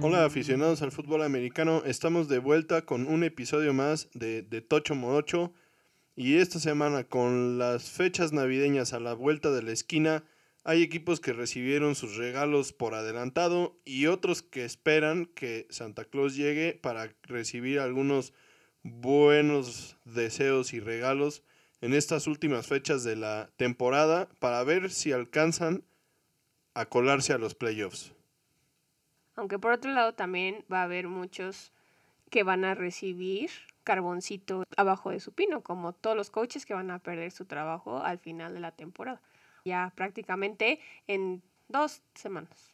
Hola aficionados al fútbol americano, estamos de vuelta con un episodio más de, de Tocho Modocho y esta semana con las fechas navideñas a la vuelta de la esquina hay equipos que recibieron sus regalos por adelantado y otros que esperan que Santa Claus llegue para recibir algunos buenos deseos y regalos en estas últimas fechas de la temporada para ver si alcanzan a colarse a los playoffs. Aunque por otro lado también va a haber muchos que van a recibir carboncito abajo de su pino, como todos los coaches que van a perder su trabajo al final de la temporada. Ya prácticamente en dos semanas.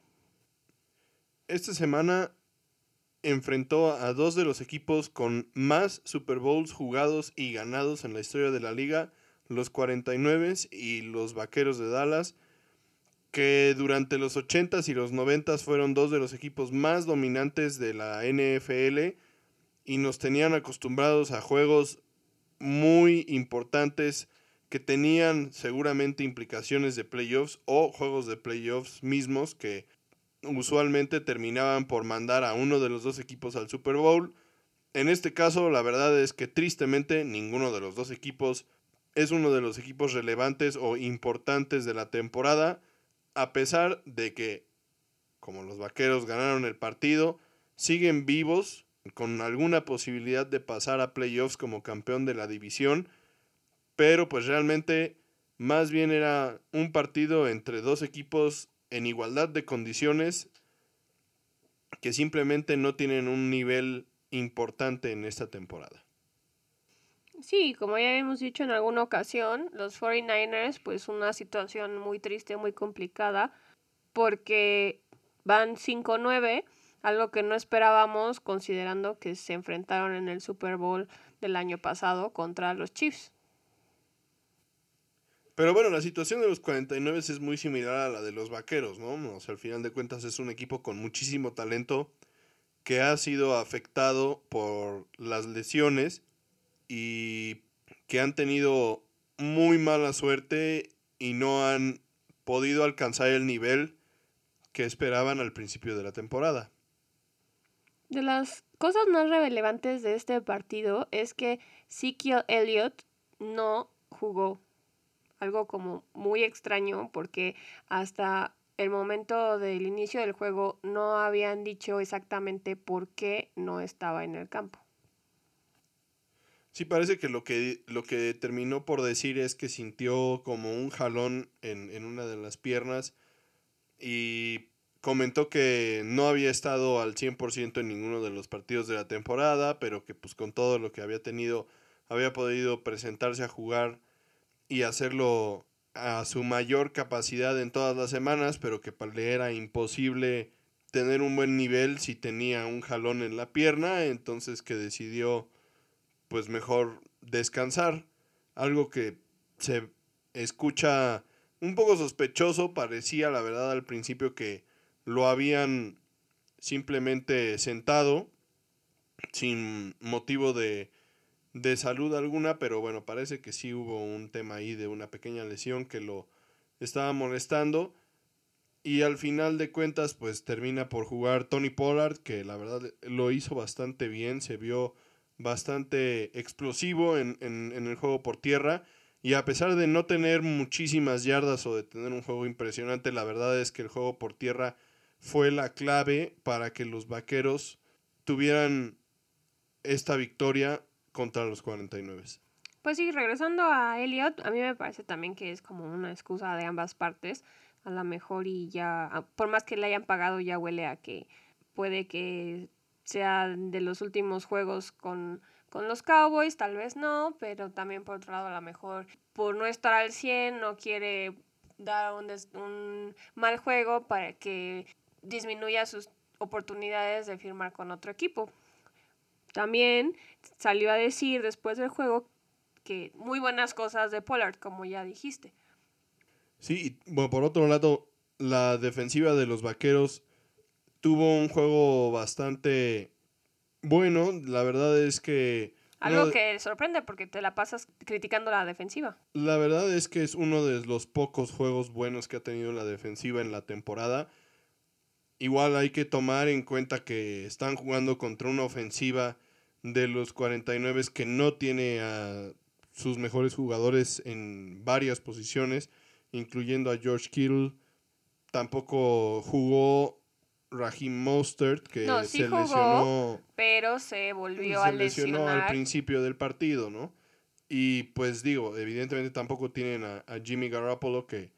Esta semana enfrentó a dos de los equipos con más Super Bowls jugados y ganados en la historia de la liga, los 49 y los Vaqueros de Dallas que durante los 80s y los 90s fueron dos de los equipos más dominantes de la NFL y nos tenían acostumbrados a juegos muy importantes que tenían seguramente implicaciones de playoffs o juegos de playoffs mismos que usualmente terminaban por mandar a uno de los dos equipos al Super Bowl. En este caso, la verdad es que tristemente ninguno de los dos equipos es uno de los equipos relevantes o importantes de la temporada a pesar de que, como los vaqueros ganaron el partido, siguen vivos con alguna posibilidad de pasar a playoffs como campeón de la división, pero pues realmente más bien era un partido entre dos equipos en igualdad de condiciones que simplemente no tienen un nivel importante en esta temporada. Sí, como ya hemos dicho en alguna ocasión, los 49ers, pues una situación muy triste, muy complicada, porque van 5-9, algo que no esperábamos considerando que se enfrentaron en el Super Bowl del año pasado contra los Chiefs. Pero bueno, la situación de los 49 es muy similar a la de los Vaqueros, ¿no? O sea, al final de cuentas es un equipo con muchísimo talento que ha sido afectado por las lesiones y que han tenido muy mala suerte y no han podido alcanzar el nivel que esperaban al principio de la temporada. De las cosas más relevantes de este partido es que Ezekiel Elliott no jugó. Algo como muy extraño porque hasta el momento del inicio del juego no habían dicho exactamente por qué no estaba en el campo. Sí, parece que lo que, lo que terminó por decir es que sintió como un jalón en, en una de las piernas y comentó que no había estado al 100% en ninguno de los partidos de la temporada, pero que pues con todo lo que había tenido había podido presentarse a jugar y hacerlo a su mayor capacidad en todas las semanas, pero que le era imposible tener un buen nivel si tenía un jalón en la pierna, entonces que decidió pues mejor descansar. Algo que se escucha un poco sospechoso, parecía la verdad al principio que lo habían simplemente sentado sin motivo de, de salud alguna, pero bueno, parece que sí hubo un tema ahí de una pequeña lesión que lo estaba molestando. Y al final de cuentas, pues termina por jugar Tony Pollard, que la verdad lo hizo bastante bien, se vio bastante explosivo en, el juego por tierra. Y a pesar de no tener muchísimas yardas o de tener un juego impresionante, la verdad es que el juego por tierra fue la clave para que los vaqueros tuvieran esta victoria contra los 49. Pues sí, regresando a Elliot, a mí me parece también que es como una excusa de ambas partes. A lo mejor y ya, por más que le hayan pagado, ya huele a que puede que sea de los últimos juegos con, los Cowboys, tal vez no, pero también por otro lado a lo mejor por no estar al 100 no quiere dar un, un mal juego para que disminuya sus oportunidades de firmar con otro equipo. También salió a decir después del juego que muy buenas cosas de Pollard, como ya dijiste. Sí, bueno, por otro lado, la defensiva de los Vaqueros tuvo un juego bastante bueno. La verdad es que... Algo que sorprende porque te la pasas criticando la defensiva. La verdad es que es uno de los pocos juegos buenos que ha tenido la defensiva en la temporada. Igual hay que tomar en cuenta que están jugando contra una ofensiva de los 49 que no tiene a sus mejores jugadores en varias posiciones, incluyendo a George Kittle. Tampoco jugó Raheem Mostert, que se lesionó. Pero se volvió a lesionó al principio del partido, ¿no? Y pues digo, evidentemente tampoco tienen a, Jimmy Garoppolo, que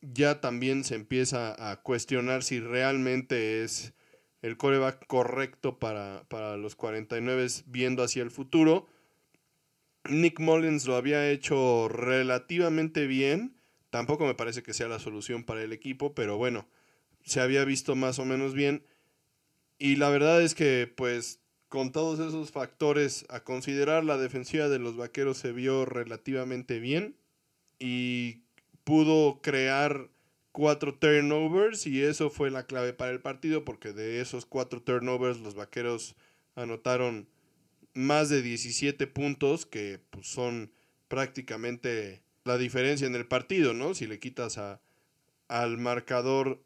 ya también se empieza a cuestionar si realmente es el coreback correcto para, para los 49 viendo hacia el futuro. Nick Mullins lo había hecho relativamente bien. Tampoco me parece que sea la solución para el equipo, pero bueno, se había visto más o menos bien. Y la verdad es que, pues, con todos esos factores a considerar, la defensiva de los vaqueros se vio relativamente bien y pudo crear cuatro turnovers y eso fue la clave para el partido porque de esos cuatro turnovers los vaqueros anotaron más de 17 puntos que pues, son prácticamente la diferencia en el partido, ¿no? Si le quitas a, al marcador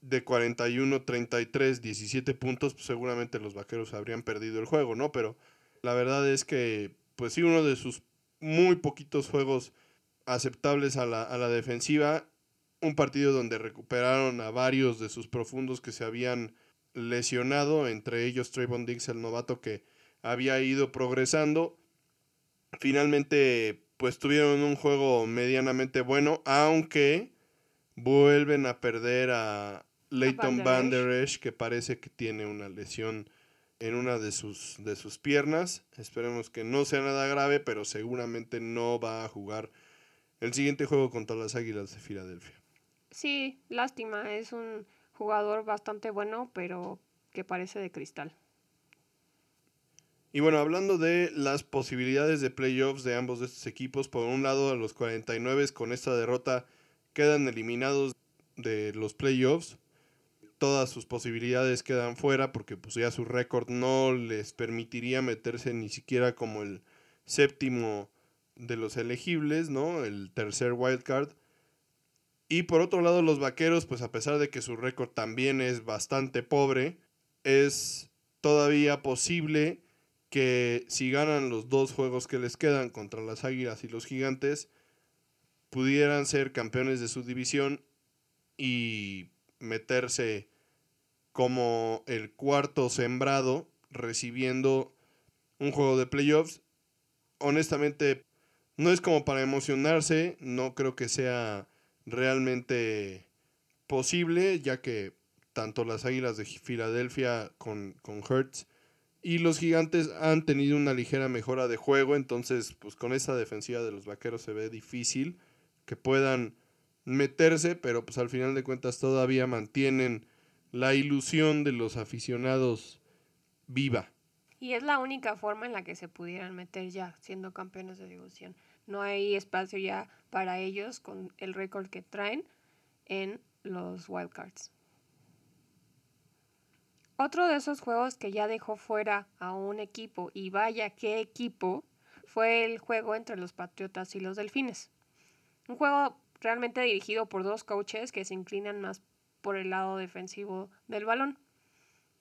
de 41, 33, 17 puntos, pues seguramente los vaqueros habrían perdido el juego, ¿no? Pero la verdad es que, pues sí, uno de sus muy poquitos juegos aceptables a la, a la defensiva, un partido donde recuperaron a varios de sus profundos que se habían lesionado, entre ellos Trayvon Diggs, el novato que había ido progresando. Finalmente, pues tuvieron un juego medianamente bueno, aunque vuelven a perder a, Leighton Van Der Esch, que parece que tiene una lesión en una de sus, de sus piernas. Esperemos que no sea nada grave, pero seguramente no va a jugar el siguiente juego contra las Águilas de Filadelfia. Sí, lástima, es un jugador bastante bueno, pero que parece de cristal. Y bueno, hablando de las posibilidades de playoffs de ambos de estos equipos, por un lado a los 49 con esta derrota quedan eliminados de los playoffs todas sus posibilidades quedan fuera porque pues ya su récord no les permitiría meterse ni siquiera como el séptimo de los elegibles, ¿no? El tercer wildcard. Y por otro lado, los vaqueros, pues a pesar de que su récord también es bastante pobre, es todavía posible que si ganan los dos juegos que les quedan contra las Águilas y los Gigantes, pudieran ser campeones de su división y meterse como el cuarto sembrado recibiendo un juego de playoffs. Honestamente, no es como para emocionarse, no creo que sea realmente posible, ya que tanto las Águilas de Filadelfia con, con Hertz y los Gigantes han tenido una ligera mejora de juego, entonces pues con esa defensiva de los Vaqueros se ve difícil que puedan meterse, pero pues al final de cuentas todavía mantienen la ilusión de los aficionados viva. Y es la única forma en la que se pudieran meter ya siendo campeones de división. No hay espacio ya para ellos con el récord que traen en los wildcards. Otro de esos juegos que ya dejó fuera a un equipo, y vaya qué equipo, fue el juego entre los Patriotas y los Delfines. Un juego realmente dirigido por dos coaches que se inclinan más por el lado defensivo del balón.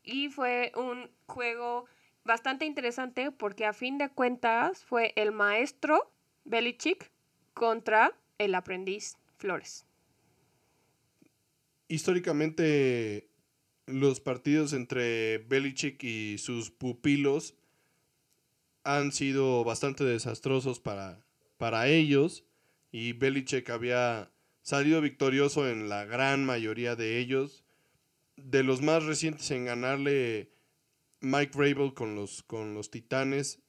Y fue un juego bastante interesante porque a fin de cuentas fue el maestro Belichick contra el aprendiz Flores. Históricamente los partidos entre Belichick y sus pupilos han sido bastante desastrosos para, para ellos y Belichick había salido victorioso en la gran mayoría de ellos. De los más recientes en ganarle Mike Rabel con los, con los Titanes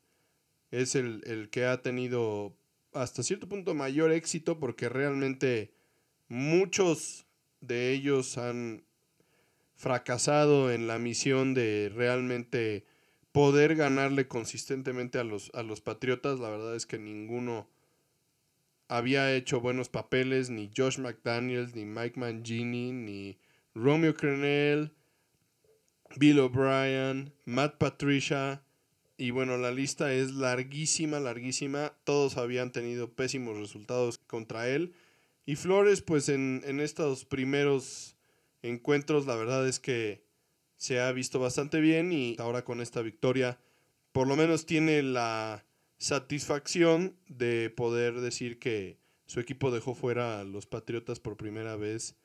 es el, el que ha tenido hasta cierto punto mayor éxito porque realmente muchos de ellos han fracasado en la misión de realmente poder ganarle consistentemente a los, a los Patriotas. La verdad es que ninguno había hecho buenos papeles ni Josh McDaniels, ni Mike Mangini, ni Romeo Crennel, Bill O'Brien, Matt Patricia. Y bueno, la lista es larguísima, larguísima. Todos habían tenido pésimos resultados contra él. Y Flores, pues en, en estos primeros encuentros, la verdad es que se ha visto bastante bien y ahora con esta victoria, por lo menos tiene la satisfacción de poder decir que su equipo dejó fuera a los Patriotas por primera vez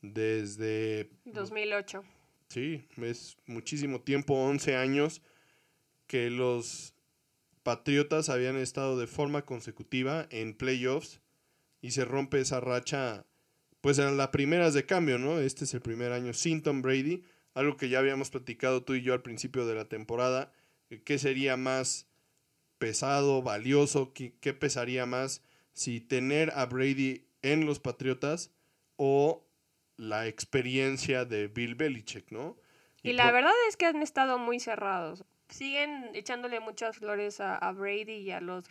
desde... 2008. Sí, es muchísimo tiempo, 11 años, que los Patriotas habían estado de forma consecutiva en playoffs y se rompe esa racha, pues en las primeras de cambio, ¿no? Este es el primer año sin Tom Brady, algo que ya habíamos platicado tú y yo al principio de la temporada, ¿qué sería más pesado, valioso? ¿Qué, qué pesaría más si tener a Brady en los Patriotas o la experiencia de Bill Belichick, ¿no? Y, la verdad es que han estado muy cerrados. Siguen echándole muchas flores a, a, Brady y a los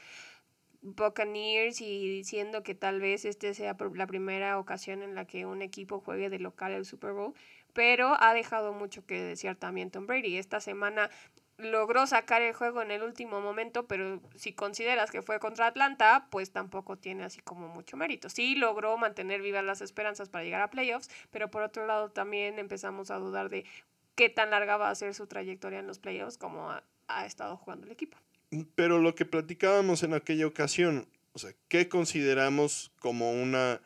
Buccaneers y diciendo que tal vez este sea la primera ocasión en la que un equipo juegue de local el Super Bowl, pero ha dejado mucho que desear también Tom Brady. Esta semana logró sacar el juego en el último momento, pero si consideras que fue contra Atlanta, pues tampoco tiene así como mucho mérito. Sí logró mantener vivas las esperanzas para llegar a playoffs, pero por otro lado también empezamos a dudar de qué tan larga va a ser su trayectoria en los playoffs como ha, ha estado jugando el equipo. Pero lo que platicábamos en aquella ocasión, o sea, ¿qué consideramos como una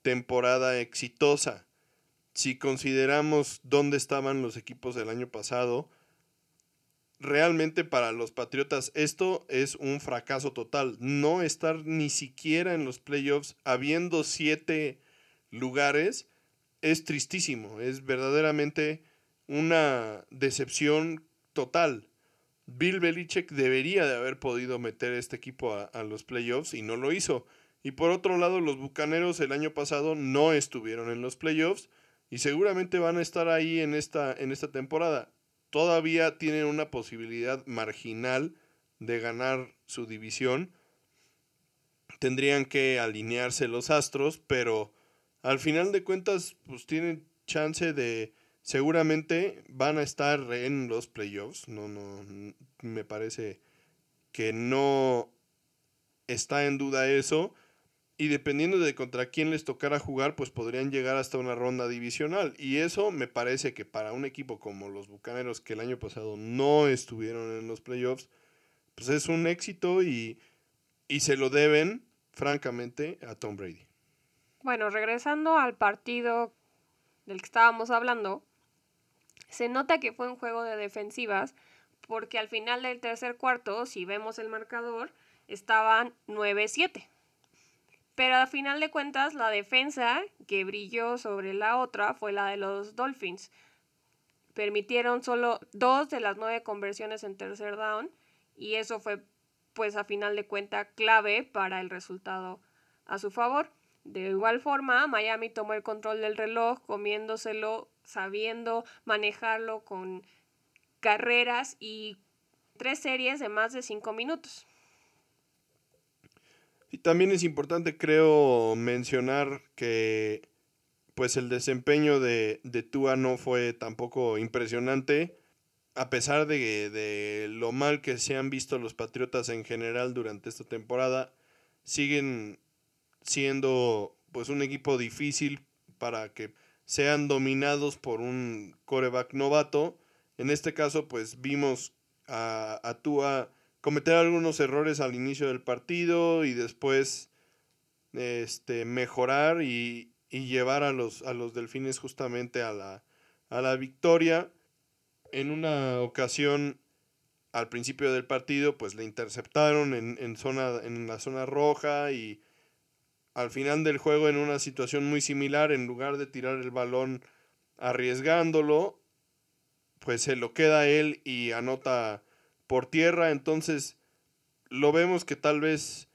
temporada exitosa? Si consideramos dónde estaban los equipos del año pasado, realmente para los Patriotas esto es un fracaso total. No estar ni siquiera en los playoffs habiendo siete lugares es tristísimo. Es verdaderamente una decepción total. Bill Belichick debería de haber podido meter este equipo a, los playoffs y no lo hizo. Y por otro lado, los Bucaneros el año pasado no estuvieron en los playoffs y seguramente van a estar ahí en esta, en esta temporada todavía tienen una posibilidad marginal de ganar su división. Tendrían que alinearse los astros, pero al final de cuentas, pues tienen chance de. Seguramente van a estar en los playoffs. No, no. Me parece que no está en duda eso y dependiendo de contra quién les tocara jugar, pues podrían llegar hasta una ronda divisional. Y eso me parece que para un equipo como los Bucaneros, que el año pasado no estuvieron en los playoffs, pues es un éxito y, y se lo deben, francamente, a Tom Brady. Bueno, regresando al partido del que estábamos hablando, se nota que fue un juego de defensivas, porque al final del tercer cuarto, si vemos el marcador, estaban 9-7. Pero a final de cuentas, la defensa que brilló sobre la otra fue la de los Dolphins. Permitieron solo dos de las nueve conversiones en tercer down y eso fue, pues a final de cuentas, clave para el resultado a su favor. De igual forma, Miami tomó el control del reloj, comiéndoselo, sabiendo manejarlo con carreras y tres series de más de cinco minutos. Y también es importante, creo, mencionar que pues el desempeño de, de Tua no fue tampoco impresionante. A pesar de, de, lo mal que se han visto los Patriotas en general durante esta temporada, siguen siendo pues un equipo difícil para que sean dominados por un coreback novato. En este caso, pues vimos a, a Tua cometer algunos errores al inicio del partido y después este, mejorar y, y llevar a los, a los delfines justamente a la, a la victoria. En una ocasión, al principio del partido, pues le interceptaron en, en, zona, en la zona roja y al final del juego en una situación muy similar, en lugar de tirar el balón arriesgándolo, pues se lo queda él y anota por tierra, entonces lo vemos que tal vez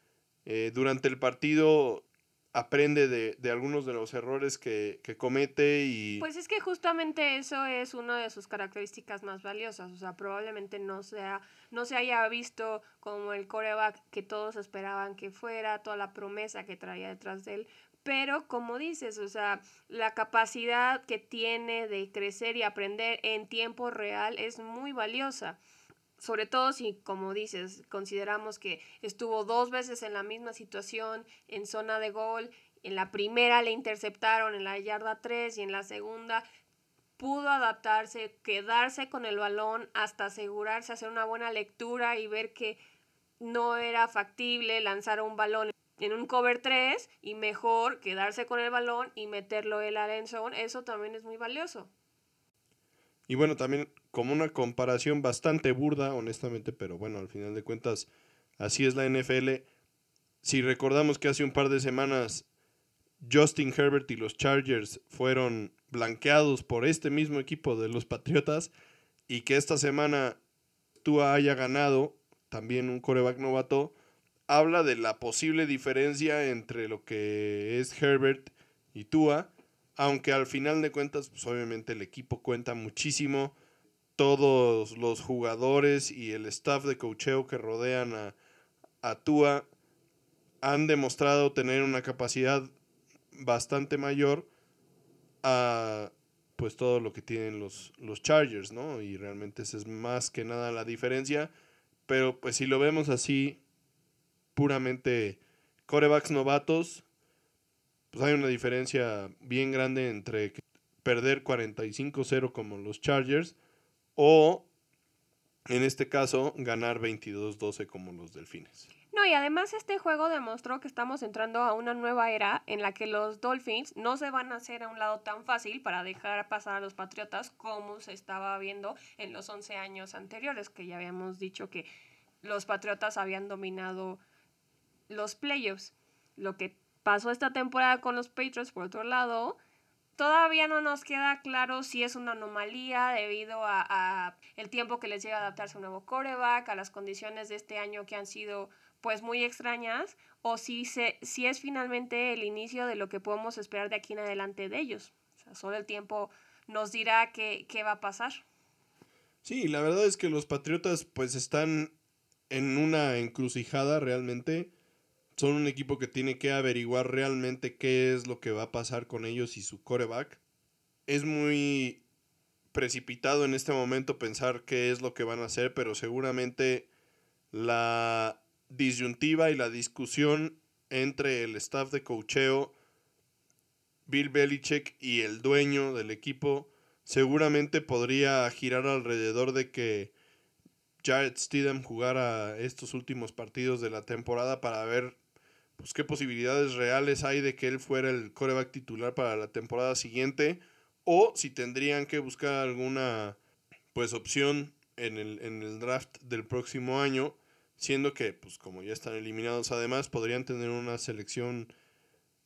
eh, durante el partido aprende de, algunos de los errores que, que, comete y... Pues es que justamente eso es una de sus características más valiosas, o sea, probablemente no, sea, no se haya visto como el coreback que todos esperaban que fuera, toda la promesa que traía detrás de él, pero como dices, o sea, la capacidad que tiene de crecer y aprender en tiempo real es muy valiosa. Sobre todo si, como dices, consideramos que estuvo dos veces en la misma situación, en zona de gol, en la primera le interceptaron en la yarda 3 y en la segunda pudo adaptarse, quedarse con el balón hasta asegurarse, hacer una buena lectura y ver que no era factible lanzar un balón en un cover 3 y mejor quedarse con el balón y meterlo en la end zone, eso también es muy valioso. Y bueno, también como una comparación bastante burda, honestamente, pero bueno, al final de cuentas, así es la NFL. Si recordamos que hace un par de semanas Justin Herbert y los Chargers fueron blanqueados por este mismo equipo de los Patriotas y que esta semana Tua haya ganado también un coreback novato, habla de la posible diferencia entre lo que es Herbert y Tua, aunque al final de cuentas, pues obviamente el equipo cuenta muchísimo, todos los jugadores y el staff de cocheo que rodean a, a Tua han demostrado tener una capacidad bastante mayor a pues todo lo que tienen los, los Chargers, ¿no? Y realmente esa es más que nada la diferencia. Pero pues si lo vemos así, puramente corebacks novatos, pues hay una diferencia bien grande entre perder 45-0 como los Chargers o en este caso ganar 22-12 como los Delfines. No, y además este juego demostró que estamos entrando a una nueva era en la que los Dolphins no se van a hacer a un lado tan fácil para dejar pasar a los Patriotas como se estaba viendo en los 11 años anteriores, que ya habíamos dicho que los Patriotas habían dominado los playoffs. Lo que pasó esta temporada con los Patriots, por otro lado, todavía no nos queda claro si es una anomalía debido a, el tiempo que les llega a adaptarse a un nuevo coreback, a las condiciones de este año que han sido pues muy extrañas, o si, se, si es finalmente el inicio de lo que podemos esperar de aquí en adelante de ellos. O sea, solo el tiempo nos dirá qué, qué va a pasar. Sí, la verdad es que los Patriotas pues están en una encrucijada realmente son un equipo que tiene que averiguar realmente qué es lo que va a pasar con ellos y su coreback. Es muy precipitado en este momento pensar qué es lo que van a hacer, pero seguramente la disyuntiva y la discusión entre el staff de cocheo, Bill Belichick y el dueño del equipo seguramente podría girar alrededor de que Jared Stidham jugara estos últimos partidos de la temporada para ver pues qué posibilidades reales hay de que él fuera el coreback titular para la temporada siguiente o si tendrían que buscar alguna pues opción en el, en el draft del próximo año, siendo que pues como ya están eliminados además podrían tener una selección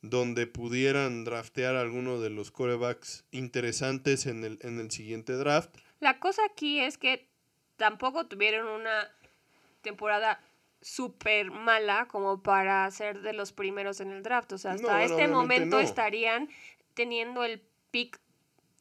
donde pudieran draftear alguno de los corebacks interesantes en el, en el siguiente draft. La cosa aquí es que tampoco tuvieron una temporada súper mala como para ser de los primeros en el draft. O sea, hasta este momento estarían teniendo el pick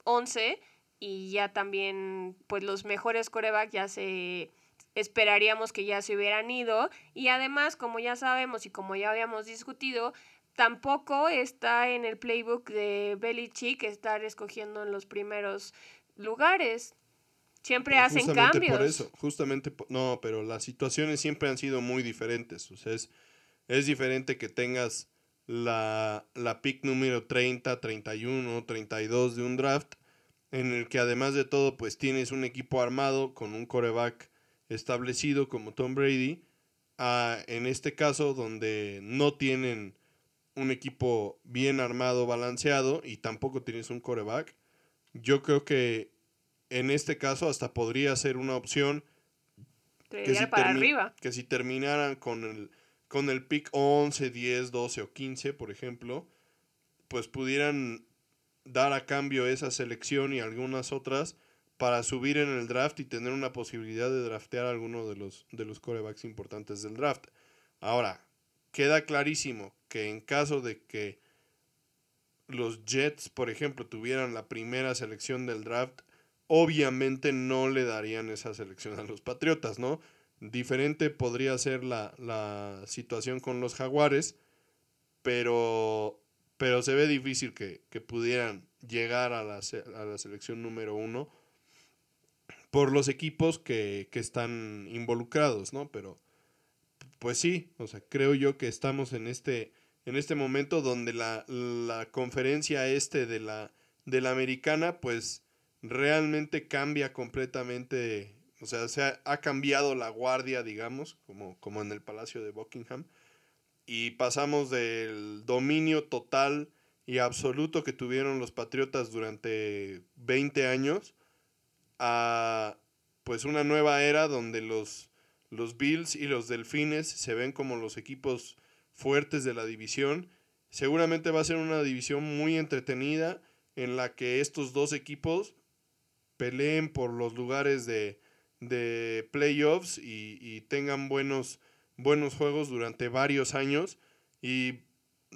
11 y ya también, pues los mejores corebacks ya se esperaríamos que ya se hubieran ido. Y además, como ya sabemos y como ya habíamos discutido, tampoco está en el playbook de Belichick estar escogiendo en los primeros lugares. Siempre hacen justamente cambios. Por eso, justamente, no, pero las situaciones siempre han sido muy diferentes. O sea, es, es diferente que tengas la, la pick número 30, 31, 32 de un draft, en el que además de todo, pues tienes un equipo armado con un coreback establecido como Tom Brady, a, en este caso donde no tienen un equipo bien armado, balanceado, y tampoco tienes un coreback. Yo creo que en este caso hasta podría ser una opción que si, para arriba. que si terminaran con el, con el pick 11, 10, 12 o 15, por ejemplo, pues pudieran dar a cambio esa selección y algunas otras para subir en el draft y tener una posibilidad de draftear a alguno de los, de los corebacks importantes del draft. Ahora, queda clarísimo que en caso de que los Jets, por ejemplo, tuvieran la primera selección del draft, obviamente no le darían esa selección a los Patriotas, ¿no? Diferente podría ser la, la situación con los Jaguares, pero, pero se ve difícil que, que pudieran llegar a la, a la, selección número uno por los equipos que, que están involucrados, ¿no? Pero, pues sí, o sea, creo yo que estamos en este en este momento donde la, la conferencia este de la, de la americana, pues realmente cambia completamente, o sea, se ha, cambiado la guardia, digamos, como, como en el Palacio de Buckingham, y pasamos del dominio total y absoluto que tuvieron los Patriotas durante 20 años a pues una nueva era donde los, los Bills y los Delfines se ven como los equipos fuertes de la división. Seguramente va a ser una división muy entretenida en la que estos dos equipos peleen por los lugares de, de playoffs y, y, tengan buenos, buenos juegos durante varios años. Y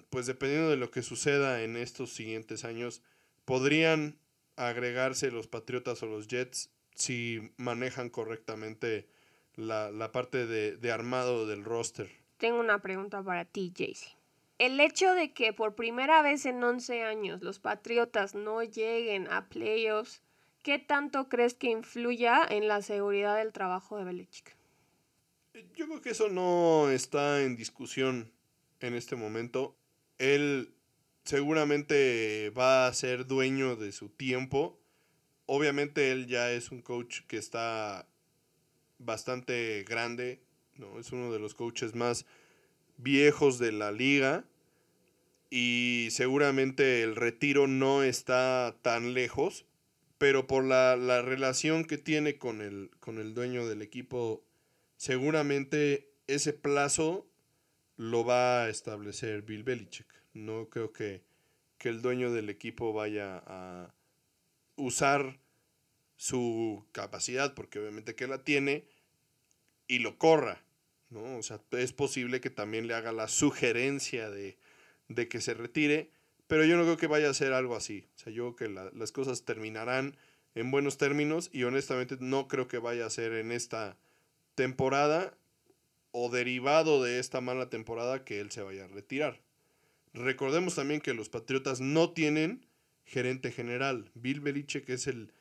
pues dependiendo de lo que suceda en estos siguientes años, podrían agregarse los Patriotas o los Jets si manejan correctamente la, la parte de, de armado del roster tengo una pregunta para ti, Jaycee. El hecho de que por primera vez en 11 años los Patriotas no lleguen a playoffs, ¿qué tanto crees que influya en la seguridad del trabajo de Belichick? Yo creo que eso no está en discusión en este momento. Él seguramente va a ser dueño de su tiempo. Obviamente él ya es un coach que está bastante grande, ¿no? Es uno de los coaches más viejos de la liga y seguramente el retiro no está tan lejos, pero por la, la relación que tiene con el, con el dueño del equipo, seguramente ese plazo lo va a establecer Bill Belichick. No creo que, que el dueño del equipo vaya a usar su capacidad, porque obviamente que la tiene, y lo corra. ¿no? O sea, es posible que también le haga la sugerencia de, que se retire, pero yo no creo que vaya a ser algo así. O sea, yo creo que las cosas terminarán en buenos términos y honestamente no creo que vaya a ser en esta temporada o derivado de esta mala temporada que él se vaya a retirar. Recordemos también que los Patriotas no tienen gerente general. Bill Belichick es el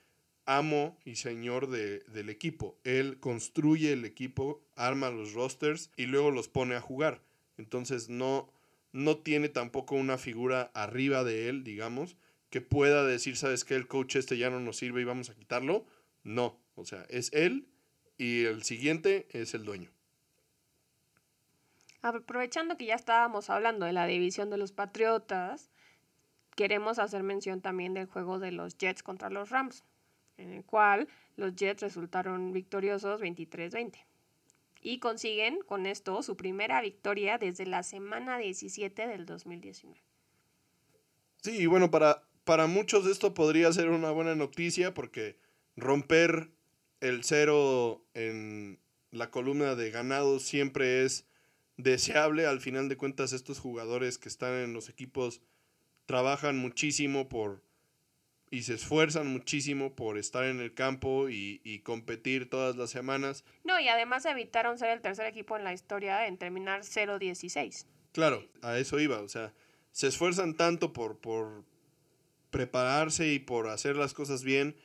amo y señor de, del equipo. Él construye el equipo, arma los rosters y luego los pone a jugar. Entonces no, no tiene tampoco una figura arriba de él, digamos, que pueda decir, ¿sabes qué? El coach este ya no nos sirve y vamos a quitarlo. No, o sea, es él y el siguiente es el dueño. Aprovechando que ya estábamos hablando de la división de los Patriotas, queremos hacer mención también del juego de los Jets contra los Rams en el cual los Jets resultaron victoriosos 23-20 y consiguen con esto su primera victoria desde la semana 17 del 2019. Sí, y bueno, para, para muchos esto podría ser una buena noticia porque romper el cero en la columna de ganados siempre es deseable. Al final de cuentas, estos jugadores que están en los equipos trabajan muchísimo por y se esfuerzan muchísimo por estar en el campo y, competir todas las semanas. No, y además evitaron ser el tercer equipo en la historia en terminar 0-16. Claro, a eso iba, o sea, se esfuerzan tanto por, por prepararse y por hacer las cosas bien,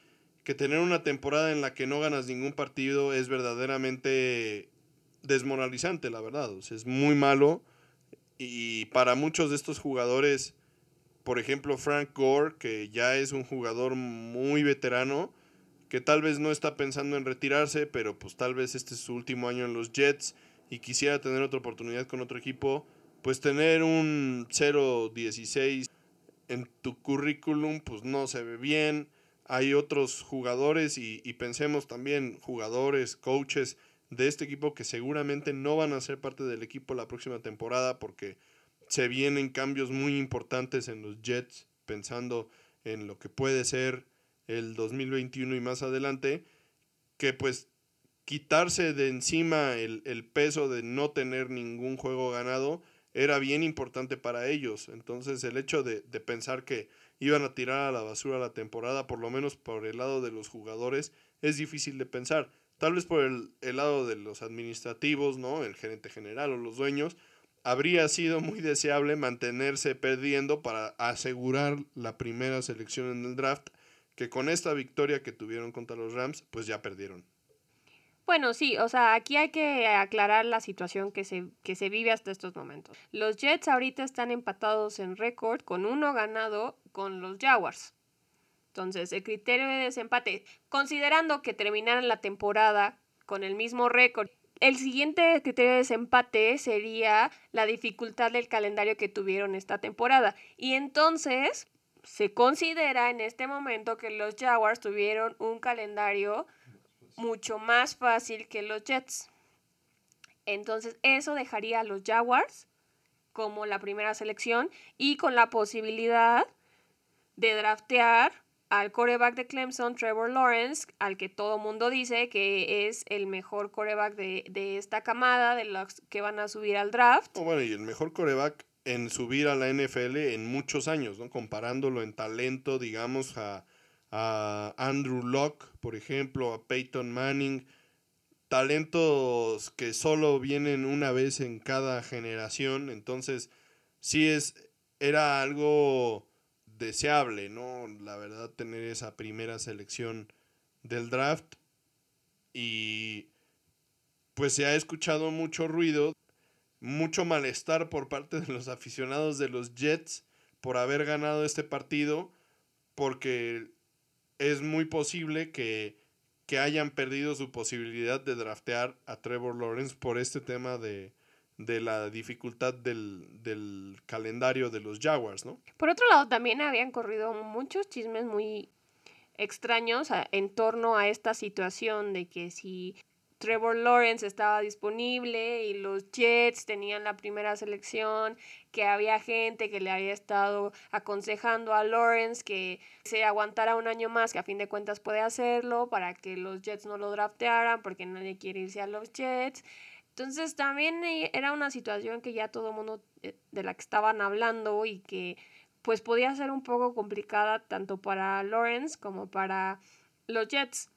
que tener una temporada en la que no ganas ningún partido es verdaderamente desmoralizante, la verdad, o sea, es muy malo y para muchos de estos jugadores por ejemplo, Frank Gore, que ya es un jugador muy veterano, que tal vez no está pensando en retirarse, pero pues tal vez este es su último año en los Jets y quisiera tener otra oportunidad con otro equipo, pues tener un 0-16 en tu currículum, pues no se ve bien. Hay otros jugadores y, y pensemos también jugadores, coaches de este equipo que seguramente no van a ser parte del equipo la próxima temporada porque se vienen cambios muy importantes en los Jets, pensando en lo que puede ser el 2021 y más adelante, que pues quitarse de encima el, peso de no tener ningún juego ganado era bien importante para ellos. Entonces el hecho de, de pensar que iban a tirar a la basura la temporada, por lo menos por el lado de los jugadores, es difícil de pensar. Tal vez por el, el lado de los administrativos, ¿no? El gerente general o los dueños, habría sido muy deseable mantenerse perdiendo para asegurar la primera selección en el draft, que con esta victoria que tuvieron contra los Rams, pues ya perdieron. Bueno, sí, o sea, aquí hay que aclarar la situación que se, que se vive hasta estos momentos. Los Jets ahorita están empatados en récord con uno ganado con los Jaguars. Entonces, el criterio de desempate, considerando que terminaran la temporada con el mismo récord, el siguiente criterio de desempate sería la dificultad del calendario que tuvieron esta temporada. Y entonces, se considera en este momento que los Jaguars tuvieron un calendario mucho más fácil que los Jets. Entonces eso dejaría a los Jaguars como la primera selección y con la posibilidad de draftear al coreback de Clemson, Trevor Lawrence, al que todo mundo dice que es el mejor coreback de, de, esta camada, de los que van a subir al draft. Oh, bueno, y el mejor coreback en subir a la NFL en muchos años, ¿no? Comparándolo en talento, digamos, a, a Andrew Locke, por ejemplo, a Peyton Manning, talentos que solo vienen una vez en cada generación, entonces sí es, era algo deseable, ¿no? La verdad, tener esa primera selección del draft y pues se ha escuchado mucho ruido, mucho malestar por parte de los aficionados de los Jets por haber ganado este partido, porque es muy posible que, hayan perdido su posibilidad de draftear a Trevor Lawrence por este tema de, la dificultad del, del, calendario de los Jaguars, ¿no? Por otro lado, también habían corrido muchos chismes muy extraños en torno a esta situación de que si Trevor Lawrence estaba disponible y los Jets tenían la primera selección, que había gente que le había estado aconsejando a Lawrence que se aguantara un año más, que a fin de cuentas puede hacerlo, para que los Jets no lo draftearan, porque nadie quiere irse a los Jets. Entonces también eh, era una situación que ya todo el mundo eh, de la que estaban hablando y que pues podía ser un poco complicada tanto para Lawrence como para los Jets.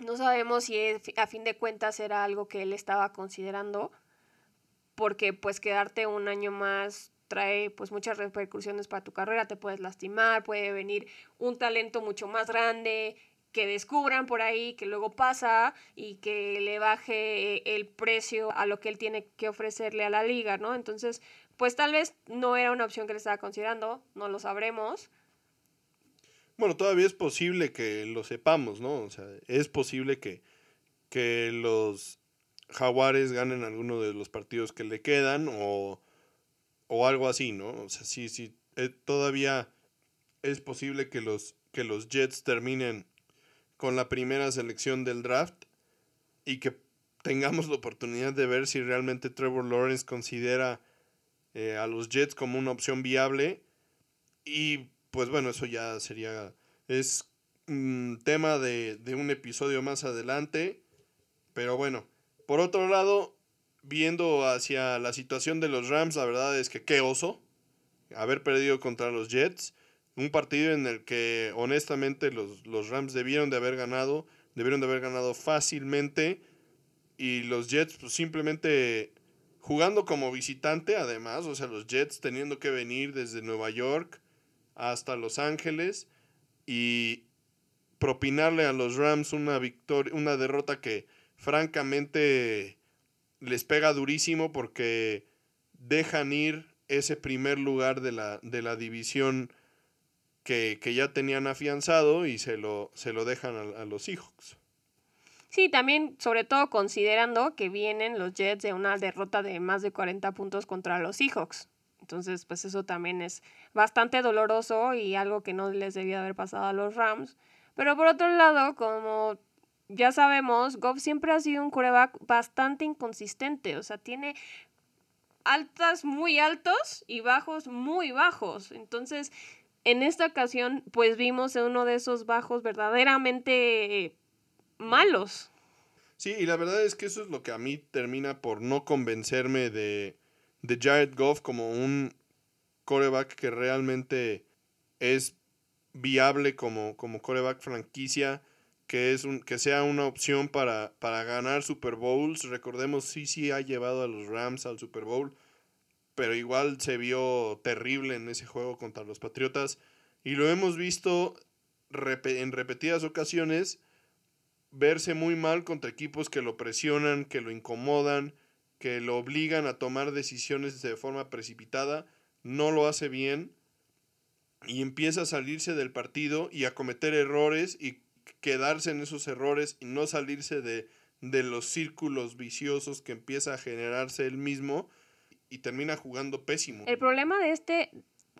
No sabemos si a fin de cuentas era algo que él estaba considerando, porque pues quedarte un año más trae pues muchas repercusiones para tu carrera, te puedes lastimar, puede venir un talento mucho más grande que descubran por ahí, que luego pasa y que le baje el precio a lo que él tiene que ofrecerle a la liga, ¿no? Entonces, pues tal vez no era una opción que le estaba considerando, no lo sabremos, bueno, todavía es posible que lo sepamos, ¿no? O sea, es posible que, que los jaguares ganen alguno de los partidos que le quedan o, o algo así, ¿no? O sea, sí, sí, eh, todavía es posible que los, que los Jets terminen con la primera selección del draft y que tengamos la oportunidad de ver si realmente Trevor Lawrence considera eh, a los Jets como una opción viable y pues bueno, eso ya sería, es un tema de, de un episodio más adelante, pero bueno, por otro lado, viendo hacia la situación de los Rams, la verdad es que qué oso haber perdido contra los Jets. Un partido en el que honestamente los, los, Rams debieron de haber ganado, debieron de haber ganado fácilmente y los Jets pues, simplemente jugando como visitante además, o sea, los Jets teniendo que venir desde Nueva York hasta Los Ángeles y propinarle a los Rams una victoria, una derrota que francamente les pega durísimo porque dejan ir ese primer lugar de la, de la división que, ya tenían afianzado y se lo, se lo dejan a, a los Seahawks. Sí, también, sobre todo considerando que vienen los Jets de una derrota de más de 40 puntos contra los Seahawks. Entonces, pues eso también es bastante doloroso y algo que no les debía haber pasado a los Rams. Pero por otro lado, como ya sabemos, Goff siempre ha sido un coreback bastante inconsistente. O sea, tiene altas muy altos y bajos muy bajos. Entonces, en esta ocasión, pues vimos uno de esos bajos verdaderamente malos. Sí, y la verdad es que eso es lo que a mí termina por no convencerme de, de Jared Goff como un coreback que realmente es viable como, como coreback franquicia, que, es un, que sea una opción para, para ganar Super Bowls. Recordemos, sí, sí ha llevado a los Rams al Super Bowl, pero igual se vio terrible en ese juego contra los Patriotas. Y lo hemos visto en repetidas ocasiones verse muy mal contra equipos que lo presionan, que lo incomodan, que lo obligan a tomar decisiones de forma precipitada. No lo hace bien y empieza a salirse del partido y a cometer errores y quedarse en esos errores y no salirse de, de los círculos viciosos que empieza a generarse él mismo y termina jugando pésimo. El problema de este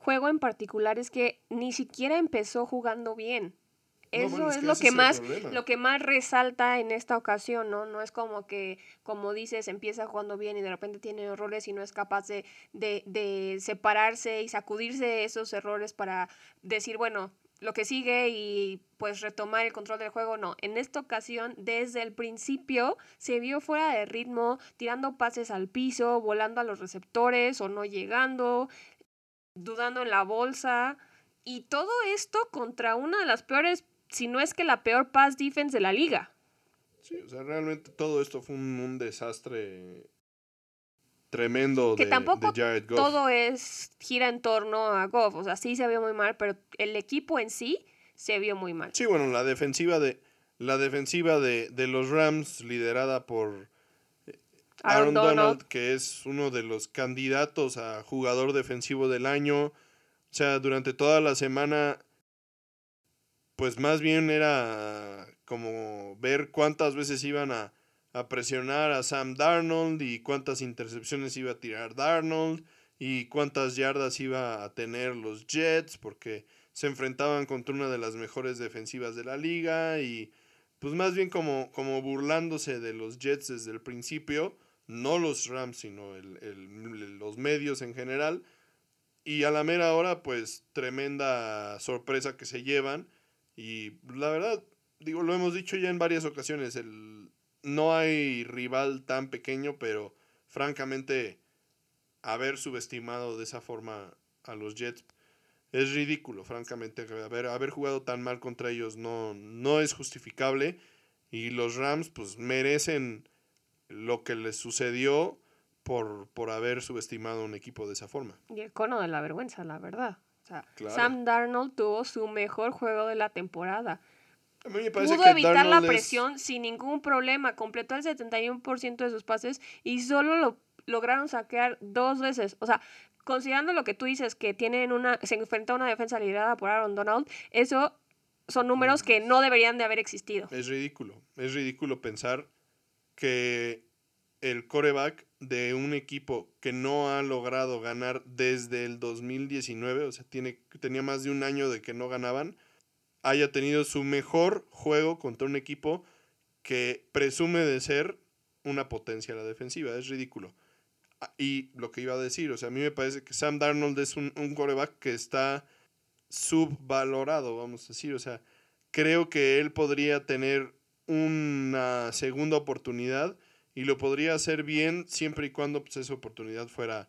juego en particular es que ni siquiera empezó jugando bien. Eso es, lo que más lo que más resalta en esta ocasión, ¿no? No es como que, como dices, empieza jugando bien y de repente tiene errores y no es capaz de, de, de separarse y sacudirse esos errores para decir, bueno, lo que sigue y pues retomar el control del juego, no. En esta ocasión, desde el principio, se vio fuera de ritmo, tirando pases al piso, volando a los receptores o no llegando, dudando en la bolsa. Y todo esto contra una de las peores si no es que la peor pass defense de la liga. Sí, o sea, realmente todo esto fue un, desastre tremendo que de, tampoco Jared Goff. todo es gira en torno a Goff, o sea, sí se vio muy mal, pero el equipo en sí se vio muy mal. Sí, bueno, la defensiva de la defensiva de, de los Rams liderada por eh, Aaron, Donald, que es uno de los candidatos a jugador defensivo del año. O sea, durante toda la semana pues más bien era como ver cuántas veces iban a, presionar a Sam Darnold y cuántas intercepciones iba a tirar Darnold y cuántas yardas iba a tener los Jets porque se enfrentaban contra una de las mejores defensivas de la liga y pues más bien como, como burlándose de los Jets desde el principio, no los Rams sino los medios en general. Y a la mera hora pues tremenda sorpresa que se llevan. Y la verdad, digo, lo hemos dicho ya en varias ocasiones, el, no hay rival tan pequeño, pero francamente haber subestimado de esa forma a los Jets es ridículo, francamente. Haber, haber jugado tan mal contra ellos no, no es justificable. Y los Rams pues merecen lo que les sucedió por, por haber subestimado a un equipo de esa forma. Y el cono de la vergüenza, la verdad. Sam Darnold tuvo su mejor juego de la temporada. Pudo evitar la presión sin ningún problema. Completó el 71% de sus pases y solo lo lograron saquear dos veces. O sea, considerando lo que tú dices, que tienen una, se enfrenta a una defensa liderada por Aaron Donald, eso son números que no deberían de haber existido. Es ridículo. Es ridículo pensar que el coreback de un equipo que no ha logrado ganar desde el 2019, o sea, tiene, tenía más de un año de que no ganaban, haya tenido su mejor juego contra un equipo que presume de ser una potencia a la defensiva. Es ridículo. Ah, y lo que iba a decir, o sea, a mí me parece que Sam Darnold es un, un coreback que está subvalorado, vamos a decir. O sea, creo que él podría tener una segunda oportunidad y lo podría hacer bien siempre y cuando pues, esa oportunidad fuera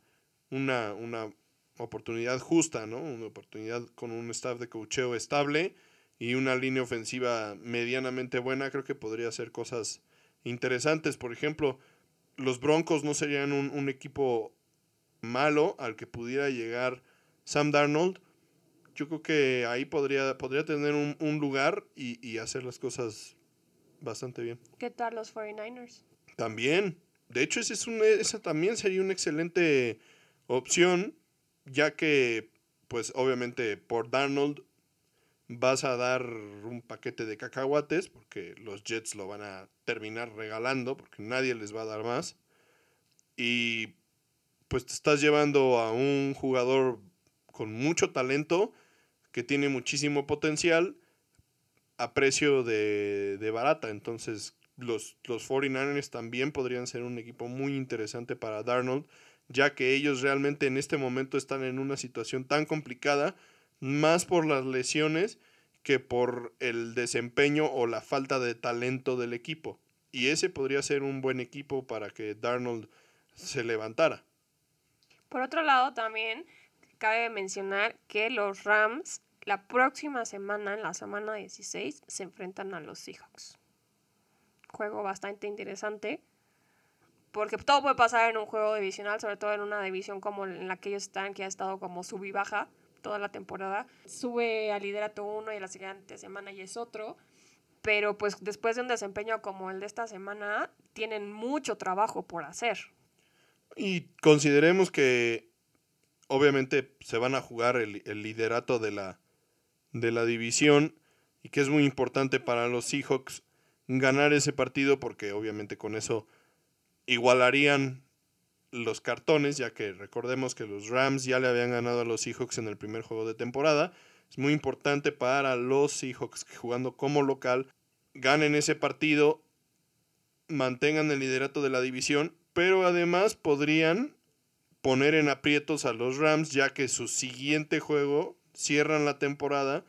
una, una oportunidad justa, ¿no? Una oportunidad con un staff de cocheo estable y una línea ofensiva medianamente buena, creo que podría hacer cosas interesantes. Por ejemplo, los Broncos no serían un, equipo malo al que pudiera llegar Sam Darnold. Yo creo que ahí podría, podría tener un, un lugar y, y hacer las cosas bastante bien. ¿Qué tal los 49ers? También. De hecho, ese es un, esa también sería una excelente opción, ya que, pues obviamente por Darnold vas a dar un paquete de cacahuates, porque los Jets lo van a terminar regalando, porque nadie les va a dar más. Y pues te estás llevando a un jugador con mucho talento, que tiene muchísimo potencial, a precio de, de barata. Entonces, los, los 49ers también podrían ser un equipo muy interesante para Darnold, ya que ellos realmente en este momento están en una situación tan complicada, más por las lesiones que por el desempeño o la falta de talento del equipo. Y ese podría ser un buen equipo para que Darnold se levantara. Por otro lado, también cabe mencionar que los Rams la próxima semana, en la semana 16, se enfrentan a los Seahawks. Juego bastante interesante. Porque todo puede pasar en un juego divisional, sobre todo en una división como en la que ellos están, que ha estado como sub y baja toda la temporada. Sube al liderato uno y la siguiente semana ya es otro. Pero pues después de un desempeño como el de esta semana, tienen mucho trabajo por hacer. Y consideremos que obviamente se van a jugar el, el liderato de la, de la división y que es muy importante para los Seahawks ganar ese partido porque obviamente con eso igualarían los cartones, ya que recordemos que los Rams ya le habían ganado a los Seahawks en el primer juego de temporada. Es muy importante para los Seahawks que jugando como local ganen ese partido, mantengan el liderato de la división, pero además podrían poner en aprietos a los Rams, ya que su siguiente juego cierran la temporada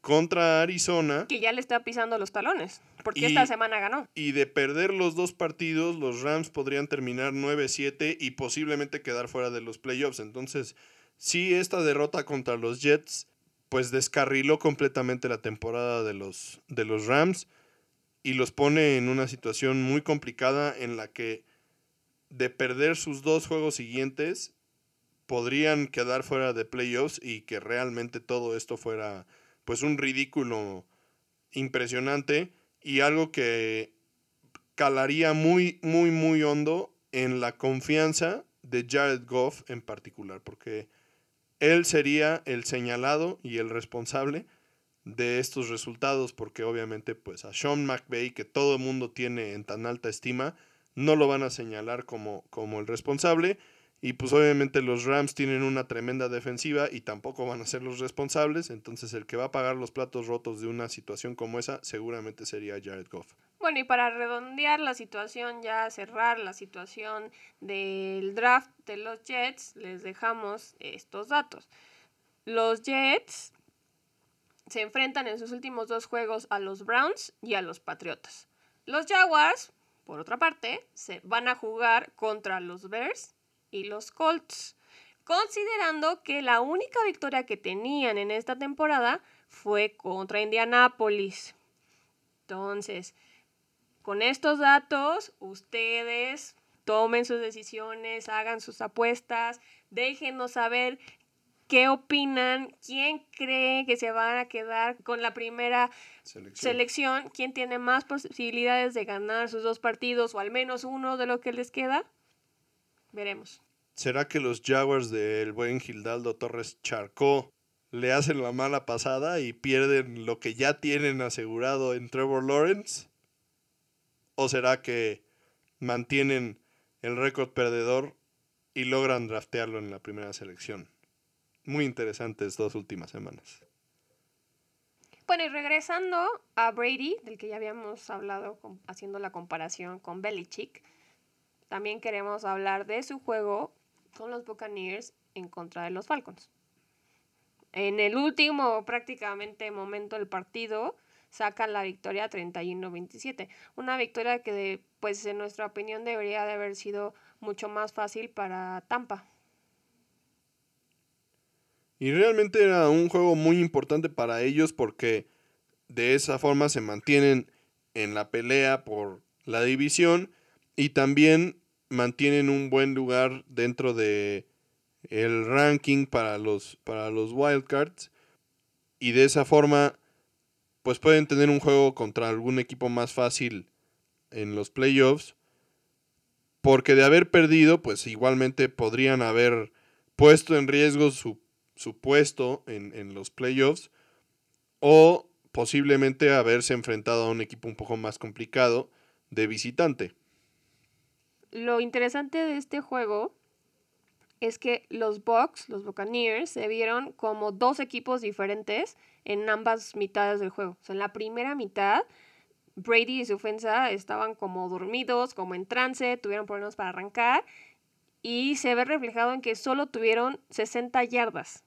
contra Arizona. Que ya le está pisando los talones, porque esta semana ganó. Y de perder los dos partidos, los Rams podrían terminar 9-7 y posiblemente quedar fuera de los playoffs. Entonces, sí, esta derrota contra los Jets, pues descarriló completamente la temporada de los, de los Rams y los pone en una situación muy complicada en la que de perder sus dos juegos siguientes, podrían quedar fuera de playoffs y que realmente todo esto fuera pues un ridículo impresionante y algo que calaría muy, muy, muy hondo en la confianza de Jared Goff en particular, porque él sería el señalado y el responsable de estos resultados, porque obviamente pues a Sean McVay, que todo el mundo tiene en tan alta estima, no lo van a señalar como, como el responsable. Y pues obviamente los Rams tienen una tremenda defensiva y tampoco van a ser los responsables. Entonces el que va a pagar los platos rotos de una situación como esa seguramente sería Jared Goff. Bueno, y para redondear la situación, ya cerrar la situación del draft de los Jets, les dejamos estos datos. Los Jets se enfrentan en sus últimos dos juegos a los Browns y a los Patriotas. Los Jaguars por otra parte, se van a jugar contra los Bears y los Colts, considerando que la única victoria que tenían en esta temporada fue contra Indianapolis. Entonces, con estos datos, ustedes tomen sus decisiones, hagan sus apuestas, déjenos saber ¿Qué opinan? ¿Quién cree que se van a quedar con la primera selección. ¿Quién tiene más posibilidades de ganar sus dos partidos o al menos uno de lo que les queda? Veremos. ¿Será que los Jaguars del buen Gildardo Torres Charcó le hacen la mala pasada y pierden lo que ya tienen asegurado en Trevor Lawrence? ¿O será que mantienen el récord perdedor y logran draftearlo en la primera selección? muy interesantes dos últimas semanas. Bueno, y regresando a Brady, del que ya habíamos hablado haciendo la comparación con Belichick, también queremos hablar de su juego con los Buccaneers en contra de los Falcons. En el último prácticamente momento del partido sacan la victoria 31-27. Una victoria que, pues en nuestra opinión, debería de haber sido mucho más fácil para Tampa. Y realmente era un juego muy importante para ellos porque de esa forma se mantienen en la pelea por la división y también mantienen un buen lugar dentro de el ranking para los para los wildcards. Y de esa forma pues pueden tener un juego contra algún equipo más fácil en los playoffs. Porque de haber perdido pues igualmente podrían haber puesto en riesgo su su puesto en, los playoffs. O posiblemente haberse enfrentado a un equipo un poco más complicado de visitante. Lo interesante de este juego es que los Bucks, los Buccaneers, se vieron como dos equipos diferentes en ambas mitades del juego. O sea, en la primera mitad, Brady y su ofensa estaban como dormidos, como en trance, tuvieron problemas para arrancar y se ve reflejado en que solo tuvieron 60 yardas.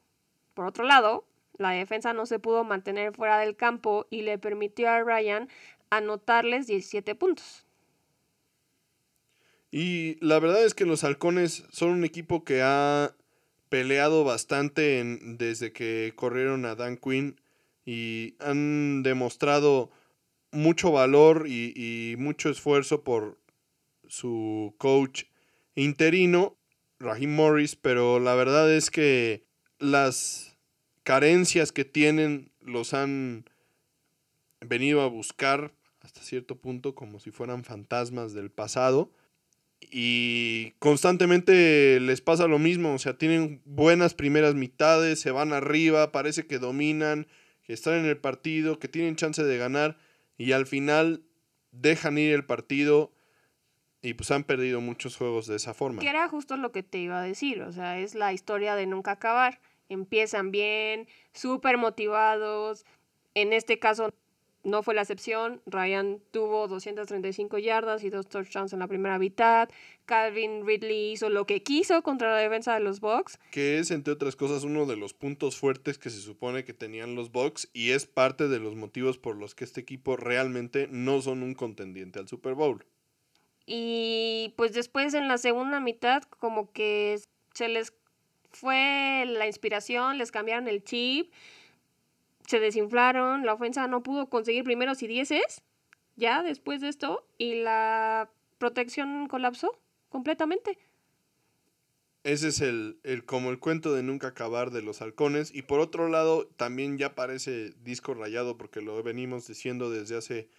Por otro lado, la defensa no se pudo mantener fuera del campo y le permitió a Ryan anotarles 17 puntos. Y la verdad es que los halcones son un equipo que ha peleado bastante en, desde que corrieron a Dan Quinn y han demostrado mucho valor y, y mucho esfuerzo por su coach interino, Raheem Morris, pero la verdad es que las carencias que tienen los han venido a buscar hasta cierto punto como si fueran fantasmas del pasado y constantemente les pasa lo mismo, o sea, tienen buenas primeras mitades, se van arriba, parece que dominan, que están en el partido, que tienen chance de ganar y al final dejan ir el partido y pues han perdido muchos juegos de esa forma. Que era justo lo que te iba a decir, o sea, es la historia de nunca acabar. Empiezan bien, súper motivados. En este caso no fue la excepción. Ryan tuvo 235 yardas y dos touchdowns en la primera mitad. Calvin Ridley hizo lo que quiso contra la defensa de los Bucks. Que es, entre otras cosas, uno de los puntos fuertes que se supone que tenían los Bucks y es parte de los motivos por los que este equipo realmente no son un contendiente al Super Bowl. Y pues después en la segunda mitad como que se les fue la inspiración, les cambiaron el chip se desinflaron, la ofensa no pudo conseguir primeros y dieces, ya después de esto, y la protección colapsó completamente. Ese es el, el, como el cuento de nunca acabar de los halcones. Y por otro lado, también ya parece disco rayado, porque lo venimos diciendo desde hace